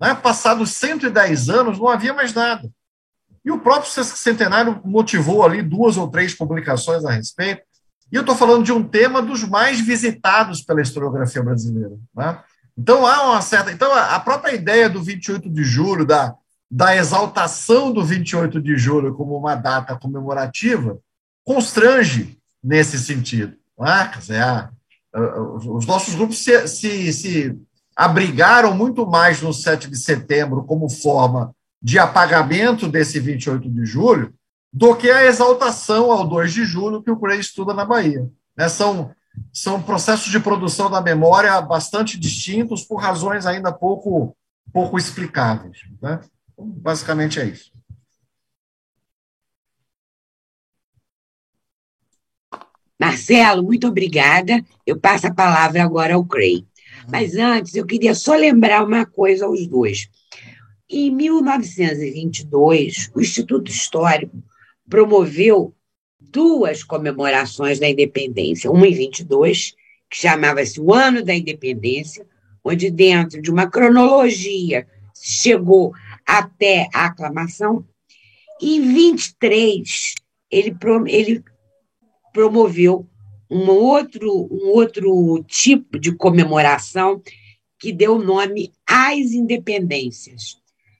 Né? Passados 110 anos, não havia mais nada. E o próprio Centenário motivou ali duas ou três publicações a respeito. E eu estou falando de um tema dos mais visitados pela historiografia brasileira. Né? Então, há uma certa. Então, a própria ideia do 28 de julho, da, da exaltação do 28 de julho como uma data comemorativa, constrange nesse sentido. Né? Dizer, a, a, os nossos grupos se, se, se abrigaram muito mais no 7 de setembro como forma de apagamento desse 28 de julho do que a exaltação ao 2 de julho que o Cray estuda na Bahia. Né? São, são processos de produção da memória bastante distintos por razões ainda pouco, pouco explicáveis. Né? Então, basicamente é isso. Marcelo, muito obrigada. Eu passo a palavra agora ao Cray. Mas antes, eu queria só lembrar uma coisa aos dois. Em 1922, o Instituto Histórico promoveu duas comemorações da independência, uma em 22, que chamava-se o Ano da Independência, onde dentro de uma cronologia chegou até a aclamação, e em 23 ele, ele promoveu um outro, um outro tipo de comemoração que deu nome às independências.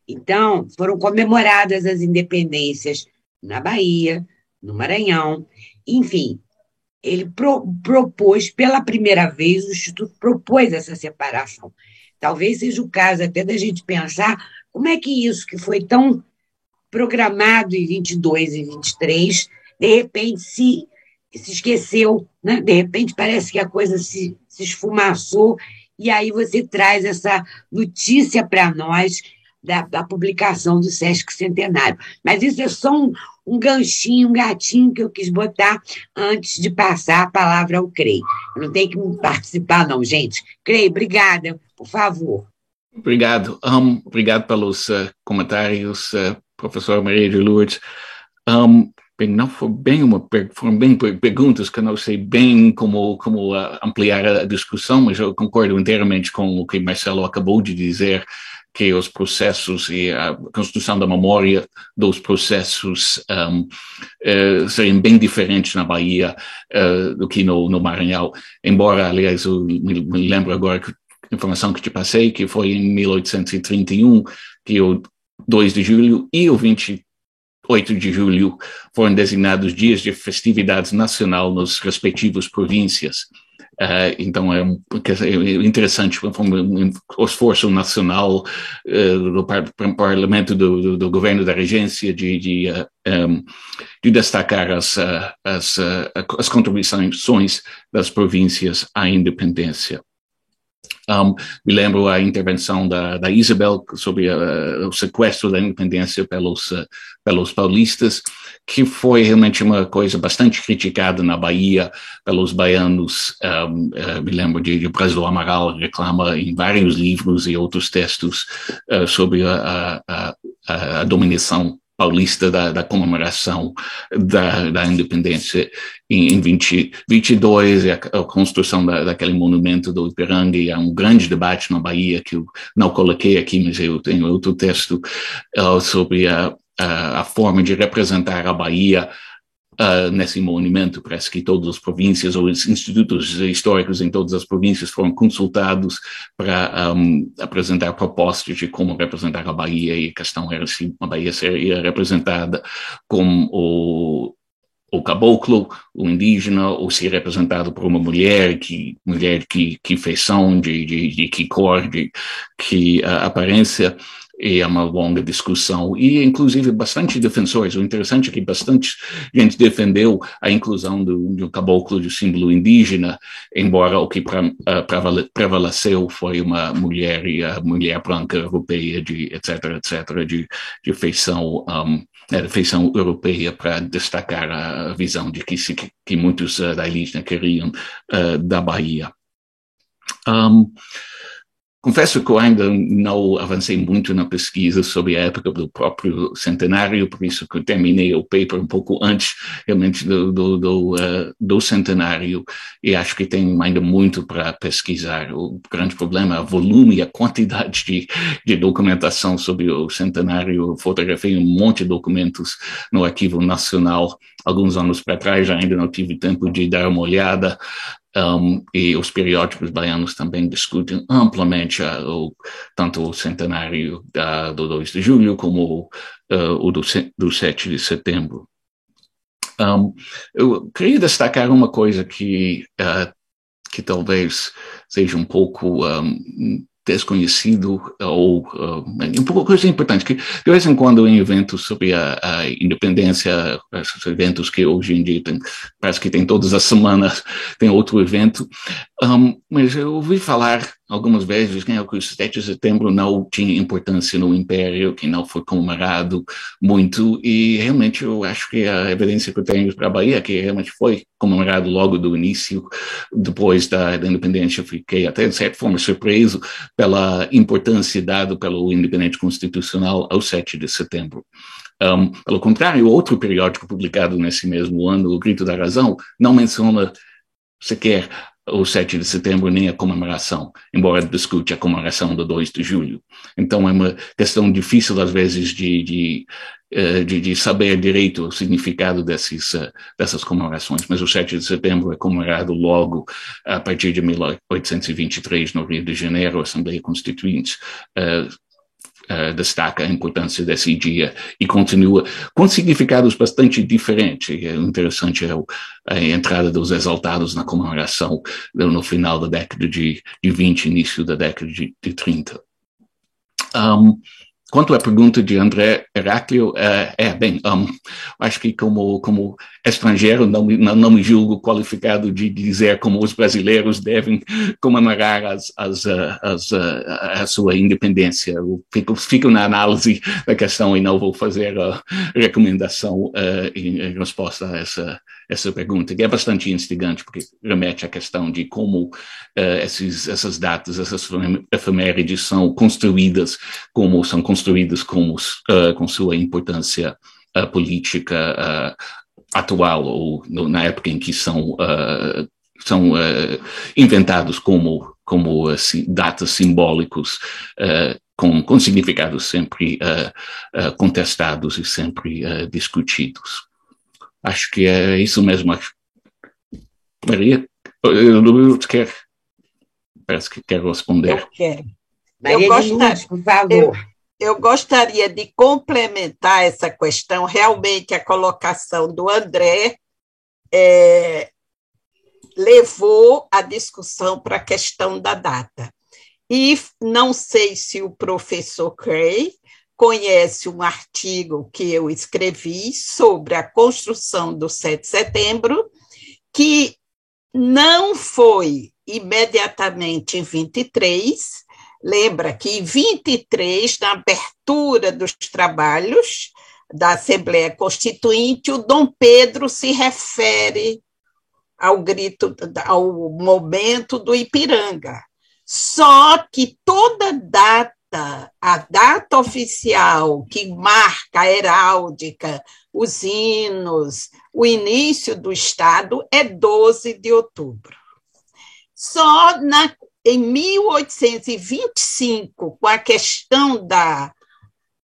Então, foram comemoradas as independências na Bahia, no Maranhão, enfim, ele pro, propôs, pela primeira vez, o Instituto propôs essa separação. Talvez seja o caso até da gente pensar como é que isso que foi tão programado em 22 e 23, de repente se, se esqueceu, né? de repente parece que a coisa se, se esfumaçou, e aí você traz essa notícia para nós da, da, publicação do Sesc Centenário. Mas isso é só um, um ganchinho, um gatinho que eu quis botar antes de passar a palavra ao CREI. Não tem que participar, não, gente. CREI, obrigada, por favor. Obrigado. Um, obrigado pelos uh, comentários, uh, professor Maria de Lourdes. Um, bem, não foi bem uma foram bem perguntas que eu não sei bem como como uh, ampliar a discussão, mas eu concordo inteiramente com o que Marcelo acabou de dizer que os processos e a construção da memória dos processos um, eh, seriam bem diferentes na Bahia uh, do que no, no Maranhão. Embora, aliás, eu me, me lembro agora que informação que te passei, que foi em 1831 que o 2 de julho e o 28 de julho foram designados dias de festividades nacional nos respectivos províncias. Uh, então é, é interessante o esforço nacional uh, do par parlamento do, do, do, governo da regência de, de, um, de destacar as, as, as contribuições das províncias à independência. Um, me lembro a intervenção da, da Isabel sobre uh, o sequestro da independência pelos, uh, pelos paulistas, que foi realmente uma coisa bastante criticada na Bahia pelos baianos. Um, uh, me lembro de, de Brasil Amaral reclama em vários livros e outros textos sobre a, a, a, a dominação paulista da, da comemoração da, da independência em, em 20, 22, a, a construção da, daquele monumento do Ipiranga, e há um grande debate na Bahia que eu não coloquei aqui, mas eu tenho outro texto uh, sobre a, a, a forma de representar a Bahia uh, nesse monumento. Parece que todas as províncias ou os institutos históricos em todas as províncias foram consultados para um, apresentar propostas de como representar a Bahia e a questão era se a Bahia seria representada como o o caboclo, o indígena, ou se representado por uma mulher, que mulher que, que feição, de, de, de que cor, de que uh, aparência, e é uma longa discussão, e inclusive bastante defensores. O interessante é que bastante gente defendeu a inclusão do, do caboclo de símbolo indígena, embora o que uh, prevaleceu foi uma mulher e a mulher branca europeia, de, etc., etc., de, de feição. Um, é, feição europeia para destacar a visão de que, que muitos uh, da elite queriam uh, da Bahia. Um, Confesso que eu ainda não avancei muito na pesquisa sobre a época do próprio centenário, por isso que eu terminei o paper um pouco antes realmente do, do, do, uh, do centenário, e acho que tem ainda muito para pesquisar. O grande problema é o volume e a quantidade de, de documentação sobre o centenário. Eu fotografei um monte de documentos no Arquivo Nacional alguns anos para trás, ainda não tive tempo de dar uma olhada, um, e os periódicos baianos também discutem amplamente uh, o, tanto o centenário da, do 2 de julho como uh, o do, do 7 de setembro. Um, eu queria destacar uma coisa que, uh, que talvez seja um pouco um, desconhecido ou uh, um pouco coisa importante que de vez em quando em eventos sobre a, a, independência esses eventos que hoje em dia tem, parece que tem todas as semanas tem outro evento um, mas eu ouvi falar algumas vezes né, que o 7 de setembro não tinha importância no Império, que não foi comemorado muito, e realmente eu acho que a evidência que eu tenho para a Bahia, que realmente foi comemorado logo do início, depois da, da independência, eu fiquei até de certa forma surpreso pela importância dada pelo independente constitucional ao 7 de setembro. Um, pelo contrário, outro periódico publicado nesse mesmo ano, O Grito da Razão, não menciona sequer o 7 de setembro nem a comemoração, embora discute a comemoração do 2 de julho. Então é uma questão difícil, às vezes, de, de, eh, de, de saber direito o significado desses, eh, dessas comemorações, mas o 7 de setembro é comemorado logo a partir de 1823, no Rio de Janeiro, Assembleia Constituinte eh, uh, destaca a importância desse dia e continua com significados bastante diferentes. É interessante é o, a entrada dos exaltados na comemoração no final da década de, de 20, início da década de, de 30. Um, Quanto à pergunta de André Heráclio, é, é bem, um, acho que como, como estrangeiro não, não, não, me julgo qualificado de dizer como os brasileiros devem comemorar as, as, as, a sua independência. Eu fico, fico na análise da questão e não vou fazer a recomendação uh, em, em resposta a essa, essa pergunta, que é bastante instigante, porque remete à questão de como uh, esses, essas datas, essas efemérides são construídas, como são construídas como, uh, com sua importância uh, política atual, ou no, na época em que são, são inventados como, como assim, datas simbólicos com, com significados sempre contestados e sempre discutidos. Acho que é isso mesmo. Maria, eu quer, parece que quer responder. Eu quero. Maria eu, gostaria, por favor. Eu, eu gostaria de complementar essa questão. Realmente, a colocação do André é, levou a discussão para a questão da data. E não sei se o professor Cray conhece um artigo que eu escrevi sobre a construção do 7 de setembro, que não foi imediatamente em 23, lembra que em 23, na abertura dos trabalhos da Assembleia Constituinte, o Dom Pedro se refere ao grito, ao momento do Ipiranga. Só que toda data a data oficial que marca a heráldica, os hinos, o início do Estado é 12 de outubro. Só na, em 1825, com a questão da,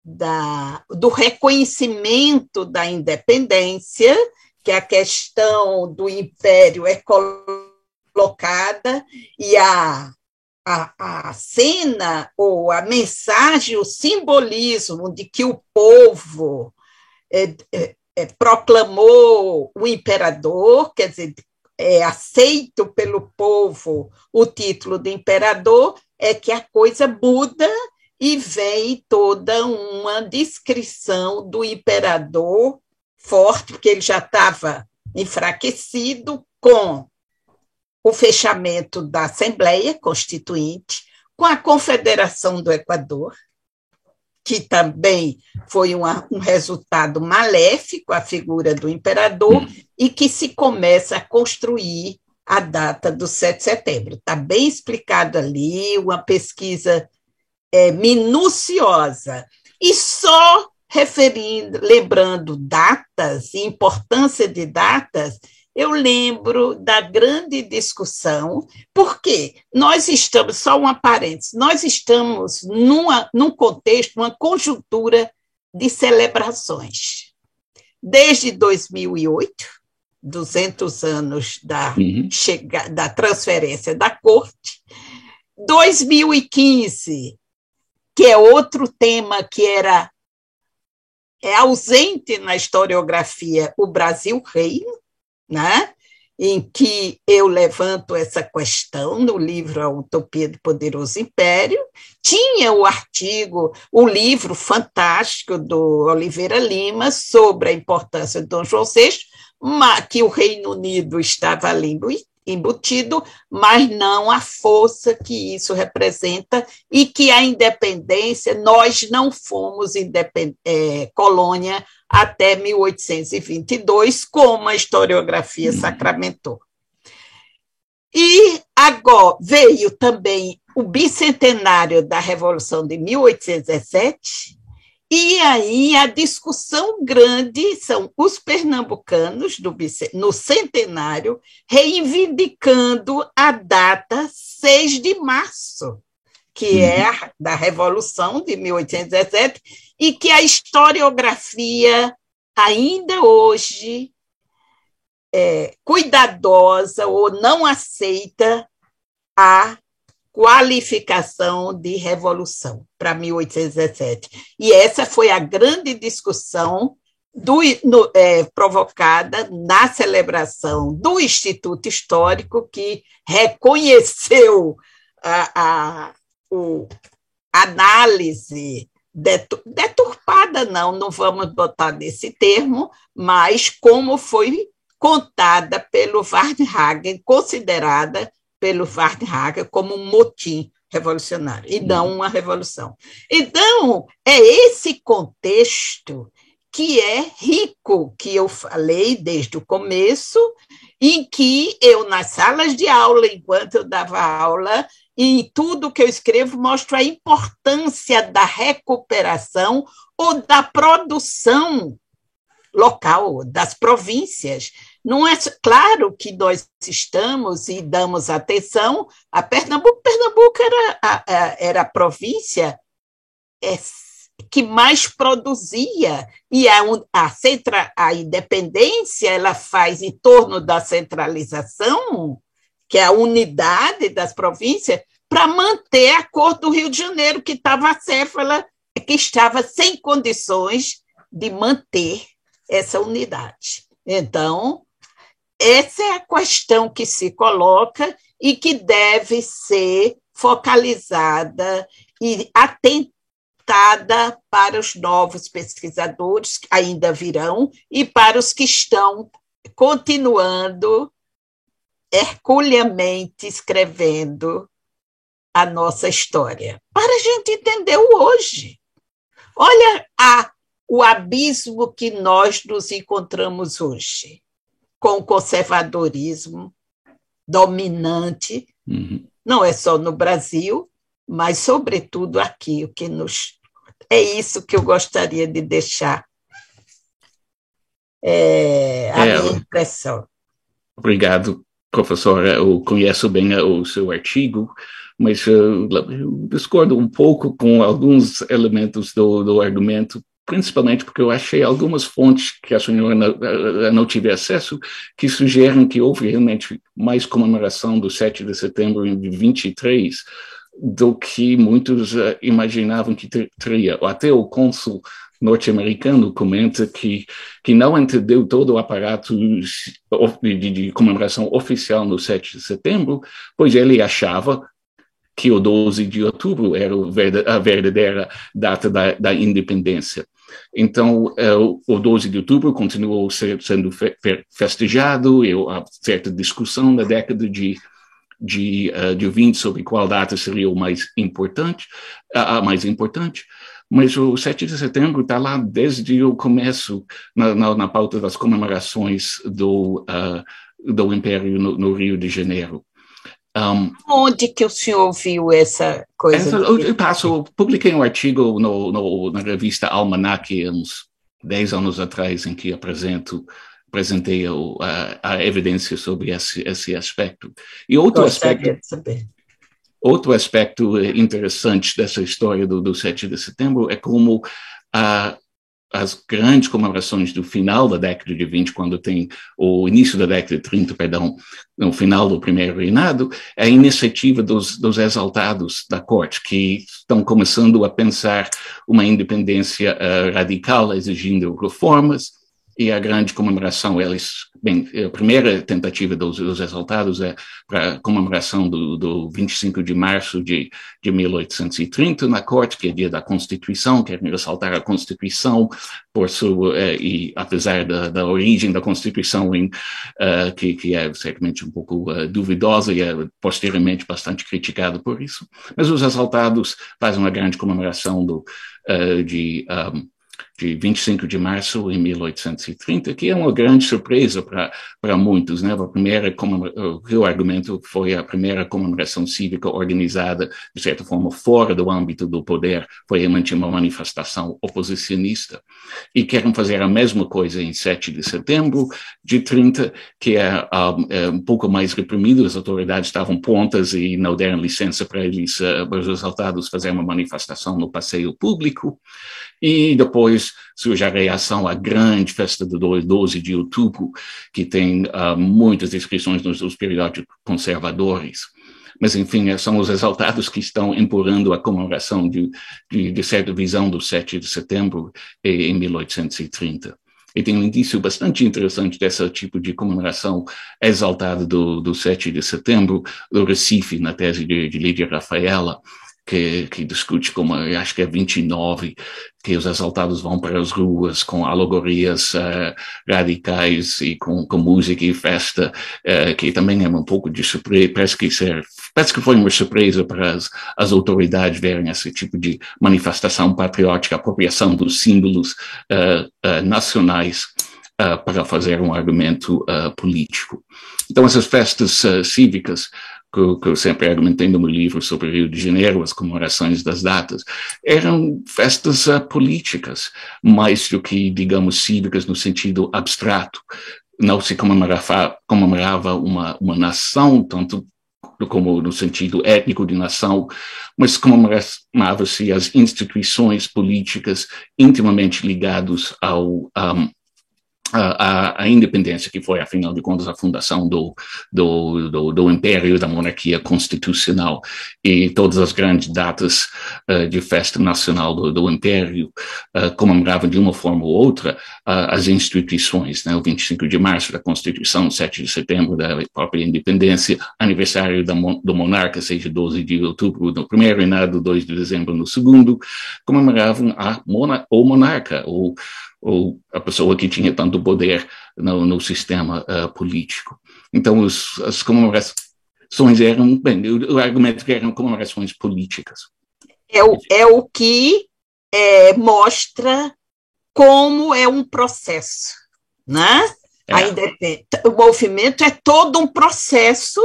da, do reconhecimento da independência, que a questão do império é colocada e a a, a cena ou a mensagem, o simbolismo de que o povo é, é, é, proclamou o imperador, quer dizer, é aceito pelo povo o título de imperador, é que a coisa muda e vem toda uma descrição do imperador forte, porque ele já estava enfraquecido com o fechamento da Assembleia Constituinte com a Confederação do Equador, que também foi uma, um resultado maléfico a figura do imperador, e que se começa a construir a data do 7 de setembro. Está bem explicado ali, uma pesquisa é, minuciosa. E só referindo, lembrando datas e importância de datas, eu lembro da grande discussão, porque nós estamos, só uma parênteses, nós estamos numa, num contexto, uma conjuntura de celebrações. Desde 2008, 200 anos da, uhum. chega, da transferência da corte, 2015, que é outro tema que era é ausente na historiografia, o Brasil Reino, né? em que eu levanto essa questão no livro A Utopia do Poderoso Império. Tinha o artigo, o livro fantástico do Oliveira Lima sobre a importância de Dom João VI, que o Reino Unido estava ali embutido, mas não a força que isso representa e que a independência, nós não fomos é, colônia até 1822, como a historiografia sacramentou. E agora veio também o bicentenário da Revolução de 1817, e aí a discussão grande são os pernambucanos do, no centenário reivindicando a data 6 de março, que uhum. é a, da Revolução de 1817, e que a historiografia ainda hoje é cuidadosa ou não aceita a qualificação de revolução para 1817. E essa foi a grande discussão do, no, é, provocada na celebração do Instituto Histórico, que reconheceu a, a o, análise deturpada, não, não vamos botar nesse termo, mas como foi contada pelo Varnhagen, considerada pelo Varnhagen como um motim revolucionário, e não uma revolução. Então, é esse contexto que é rico, que eu falei desde o começo, em que eu, nas salas de aula, enquanto eu dava aula, e tudo que eu escrevo, mostro a importância da recuperação ou da produção local, das províncias, não é claro que nós estamos e damos atenção a Pernambuco. Pernambuco era a, era a província é, que mais produzia. E a, a, centra, a independência ela faz em torno da centralização, que é a unidade das províncias, para manter a cor do Rio de Janeiro, que estava acéfala, que estava sem condições de manter essa unidade. Então, essa é a questão que se coloca e que deve ser focalizada e atentada para os novos pesquisadores que ainda virão e para os que estão continuando herculeamente escrevendo a nossa história, para a gente entender o hoje. Olha a, o abismo que nós nos encontramos hoje, com o conservadorismo dominante, uhum. não é só no Brasil, mas, sobretudo, aqui, o que nos. É isso que eu gostaria de deixar é, a é, minha impressão. Obrigado, professor. Eu conheço bem o seu artigo, mas uh, eu discordo um pouco com alguns elementos do, do argumento, principalmente porque eu achei algumas fontes que a senhora não, uh, não tive acesso que sugerem que houve realmente mais comemoração do 7 de setembro em 23 do que muitos uh, imaginavam que teria. Até o cônsul norte-americano comenta que, que não entendeu todo o aparato de, de, comemoração oficial no 7 de setembro, pois ele achava que o 12 de outubro era a verdadeira data da, da independência. Então, é, o 12 de outubro continuou sendo festejado, e há certa discussão na década de, de, uh, de 20 sobre qual data seria o mais importante, a mais importante, mas o 7 de setembro está lá desde o começo na, na, na, pauta das comemorações do, uh, do Império no, no Rio de Janeiro. Um, Onde que o senhor viu essa coisa? Essa, eu, passo, publiquei um artigo no, no, na revista Almanac uns 10 anos atrás em que apresento apresentei a, a, evidência sobre esse, esse aspecto. E outro Gostaria aspecto, outro aspecto interessante dessa história do, do 7 de setembro é como a, as grandes comemorações do final da década de 20, quando tem o início da década de 30, perdão, no final do primeiro reinado, é a iniciativa dos, dos exaltados da corte, que estão começando a pensar uma independência uh, radical, exigindo reformas, e a grande comemoração, eles, bem, a primeira tentativa dos, dos exaltados é para comemoração do, do 25 de março de, de 1830 na corte, que é dia da Constituição, querem ressaltar a Constituição por sua, eh, e apesar da, da origem da Constituição, em, uh, que, que é certamente um pouco uh, duvidosa e é posteriormente bastante criticado por isso, mas os exaltados fazem uma grande comemoração do, uh, de um, de 25 de março em 1830, que é uma grande surpresa para muitos. Né? A primeira, o argumento foi a primeira comemoração cívica organizada, de certa forma, fora do âmbito do poder, foi realmente uma manifestação oposicionista. E querem fazer a mesma coisa em 7 de setembro de 30, que é, um, é um pouco mais reprimido, as autoridades estavam prontas e não deram licença para eles, para os exaltados, fazer uma manifestação no passeio público. E depois surge a reação à grande festa do 12 de outubro, que tem uh, muitas descrições nos, nos periódicos conservadores. Mas, enfim, são os exaltados que estão empurrando a comemoração de, de, de certa visão do 7 de setembro em 1830. E tem um indício bastante interessante desse tipo de comemoração exaltada do, do 7 de setembro, do Recife, na tese de, de Lídia Rafaela, que, que discute como, acho que é 29, que os exaltados vão para as ruas com alegorias uh, radicais e com, com, música e festa, uh, que também é um pouco de surpresa, parece que, ser, parece que foi uma surpresa para as, as autoridades verem esse tipo de manifestação patriótica, apropriação dos símbolos uh, nacionais para fazer um argumento político. Então, essas festas cívicas que, que eu sempre argumentei no meu livro sobre o Rio de Janeiro, as comemorações das datas, eram festas uh, políticas, mais do que, digamos, cívicas no sentido abstrato. Não se comemorava, comemorava uma, uma nação, tanto como no sentido étnico de nação, mas comemorava-se as instituições políticas intimamente ligadas ao, um, a, a, independência, que foi, afinal de contas, a fundação do, do, do, do Império da Monarquia Constitucional, e todas as grandes datas uh, de festa nacional do, do Império uh, comemoravam de uma forma ou outra uh, as instituições, né? o 25 de março da Constituição, 7 de setembro da própria independência, aniversário da, do monarca, seja 12 de outubro no primeiro reinado, 2 de dezembro no segundo, comemoravam a mona, o monarca, o ou a pessoa que tinha tanto poder no, no sistema uh, político. Então, os, as comemorações eram, bem, o, o argumento que eram comemorações políticas. É o, é o que é, mostra como é um processo, né? É. O movimento é todo um processo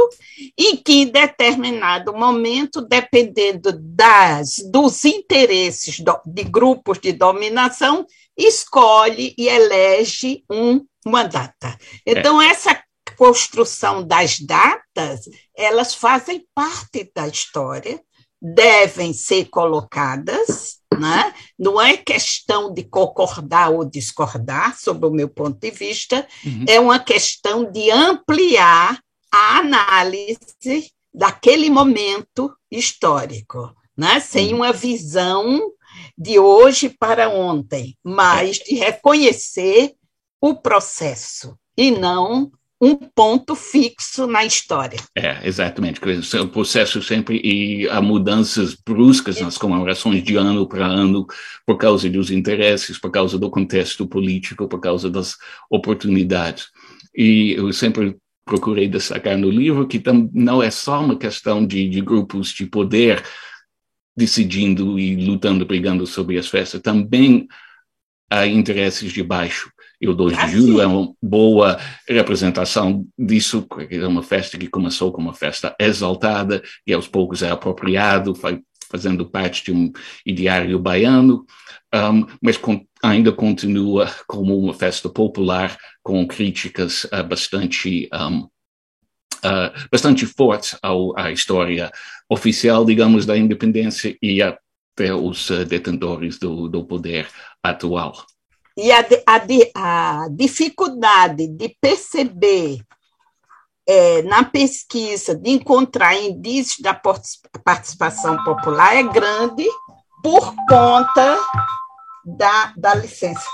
em que, em determinado momento, dependendo das, dos interesses do, de grupos de dominação, escolhe e elege um, uma data. Então, é. essa construção das datas, elas fazem parte da história, devem ser colocadas, né? não é questão de concordar ou discordar, sob o meu ponto de vista, uhum. é uma questão de ampliar a análise daquele momento histórico, né? sem uhum. uma visão de hoje para ontem, mas de reconhecer o processo e não um ponto fixo na história. É, exatamente. O processo sempre e há mudanças bruscas nas comemorações de ano para ano por causa dos interesses, por causa do contexto político, por causa das oportunidades. E eu sempre procurei destacar no livro que não é só uma questão de, de grupos de poder decidindo e lutando, brigando sobre as festas, também há interesses de baixo. E o 2 ah, de julho é uma boa representação disso, é uma festa que começou como uma festa exaltada e aos poucos é apropriado, fazendo parte de um ideário baiano, um, mas com, ainda continua como uma festa popular com críticas uh, bastante um, uh, bastante forte ao, à história oficial, digamos, da independência e até os uh, detentores do, do poder atual. E a, a, a dificuldade de perceber é, na pesquisa, de encontrar indícios da participação popular é grande por conta da, da licença.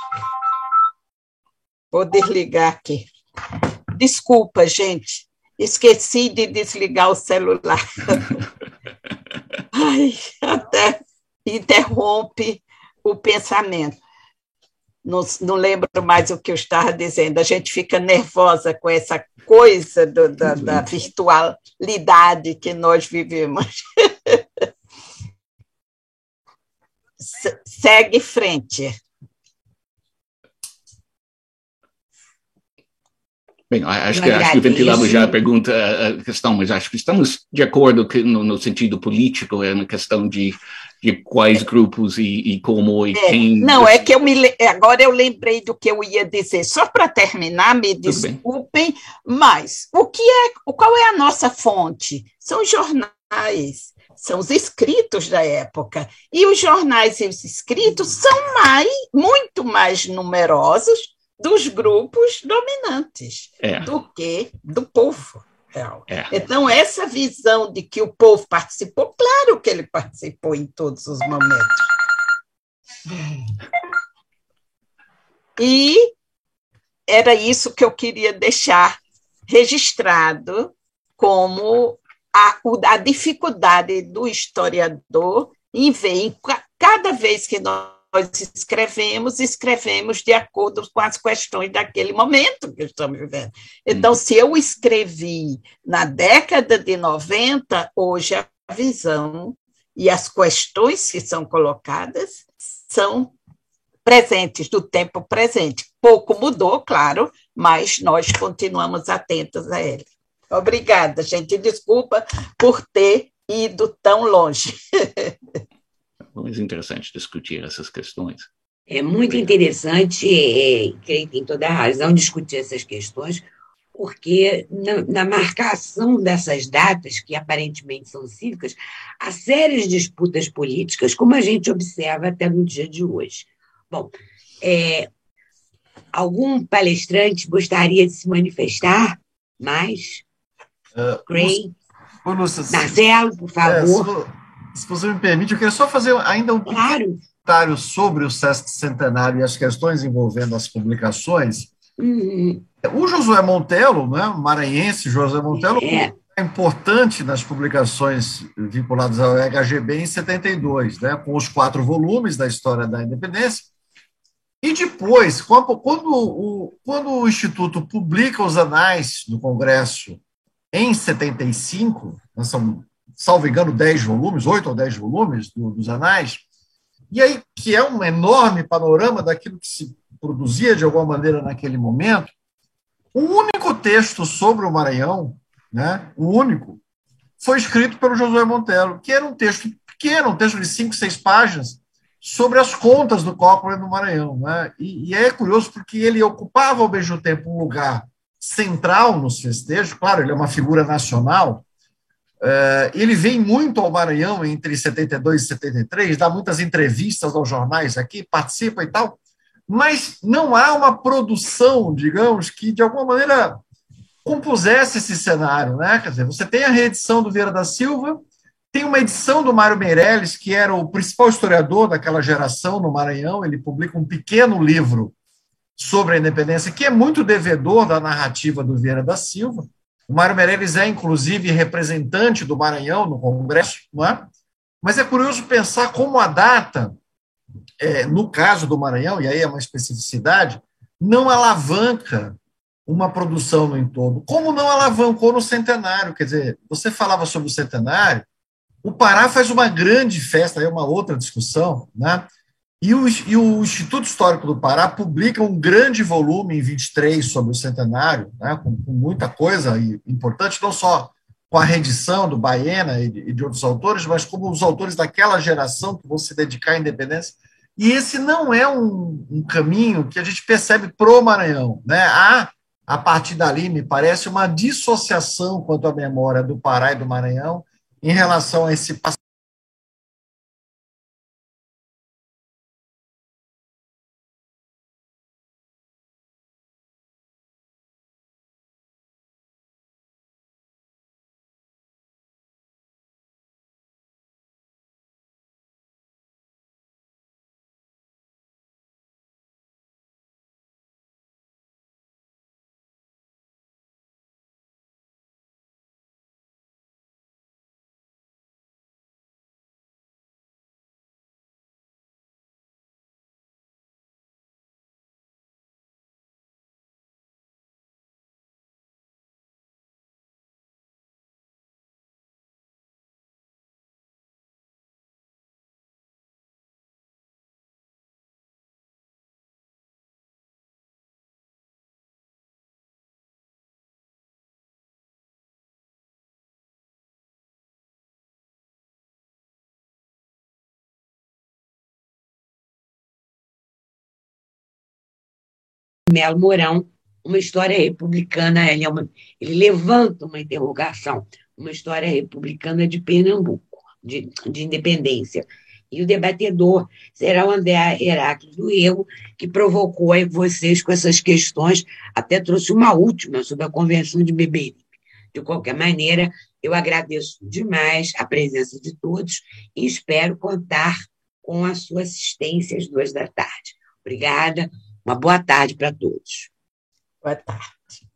Vou desligar aqui. Desculpa, gente. Esqueci de desligar o celular. Ai, até interrompe o pensamento. Não, não, lembro mais o que eu estava dizendo. A gente fica nervosa com essa coisa do, da, da virtualidade que nós vivemos. Segue frente. Bem, acho que, acho que ventilamos já a pergunta, a questão, mas acho que estamos de acordo que no, no sentido político, é uma questão de, de quais grupos e, e como e é, quem. Não, é que eu me agora eu lembrei do que eu ia dizer. Só para terminar, me desculpem, mas o que é, qual é a nossa fonte? São jornais, são os escritos da época. E os jornais e os escritos são mais, muito mais numerosos dos grupos dominantes é. do que do povo. É. Então, essa visão de que o povo participou, claro que ele participou em todos os momentos. E era isso que eu queria deixar registrado como a, a dificuldade do historiador em ver, em, cada vez que nós escrevemos, escrevemos de acordo com as questões daquele momento que estamos vivendo. Então, hum. se eu escrevi na década de 90, hoje a visão e as questões que são colocadas são presentes, do tempo presente. Pouco mudou, claro, mas nós continuamos atentos a ele. Obrigada, gente. Desculpa por ter ido tão longe. muito interessante discutir essas questões. É muito interessante, é, creio que tem toda a razão discutir essas questões, porque na, na, marcação dessas datas, que aparentemente são cívicas, há sérias disputas políticas, como a gente observa até no dia de hoje. Bom, é, Algum palestrante gostaria de se manifestar mais? Uh, Gray? Marcelo, por favor. É, se, você me permite, eu queria só fazer ainda um claro. comentário sobre o Sesc Centenário e as questões envolvendo as publicações. Uhum. O Josué Montelo, né, maranhense José Montelo, é. é importante nas publicações vinculadas ao HGB em 72, né, com os quatro volumes da história da independência. E depois, quando, quando, o, quando o Instituto publica os anais do Congresso em 75, né, são, salvo engano, 10 volumes, 8 ou 10 volumes do, dos anais, e aí que é um enorme panorama daquilo que se produzia de alguma maneira naquele momento, o único texto sobre o Maranhão, né, o único, foi escrito pelo Josué Montelo, que era um texto pequeno, um texto de cinco, seis páginas, sobre as contas do Coppola no Maranhão. Né? E, e, é curioso porque ele ocupava ao mesmo tempo um lugar central nos festejos, claro, ele é uma figura nacional, ele vem muito ao Maranhão entre 72 e 73, dá muitas entrevistas aos jornais aqui, participa e tal, mas não há uma produção, digamos, que de alguma maneira compusesse esse cenário, né? Quer dizer, você tem a reedição do Vieira da Silva, tem uma edição do Mário Meirelles, que era o principal historiador daquela geração no Maranhão, ele publica um pequeno livro sobre a independência, que é muito devedor da narrativa do Vieira da Silva. O Mário Meirelles é, inclusive, representante do Maranhão no Congresso, não é? Mas é curioso pensar como a data é, no caso do Maranhão, e aí é uma especificidade, não alavanca uma produção no entorno, como não alavancou no centenário. Quer dizer, você falava sobre o centenário, o Pará faz uma grande festa, aí é uma outra discussão, né? E o, e o, Instituto Histórico do Pará publica um grande volume em 23 sobre o centenário, né, com, com muita coisa importante, não só com a rendição do Baena e de, e de outros autores, mas como os autores daquela geração que vão se dedicar à independência e esse não é um, um caminho que a gente percebe pro Maranhão. Né? Há, a partir dali, me parece, uma dissociação quanto à memória do Pará e do Maranhão em relação a esse passado. Melo Mourão, uma história republicana, ele, é uma, ele levanta uma interrogação, uma história republicana de Pernambuco, de, de independência. E o debatedor será o André Heráclito do Erro, que provocou aí vocês com essas questões, até trouxe uma última sobre a Convenção de Beberibe. De qualquer maneira, eu agradeço demais a presença de todos e espero contar com a sua assistência às duas da tarde. Obrigada. Uma boa tarde para todos. Boa tarde.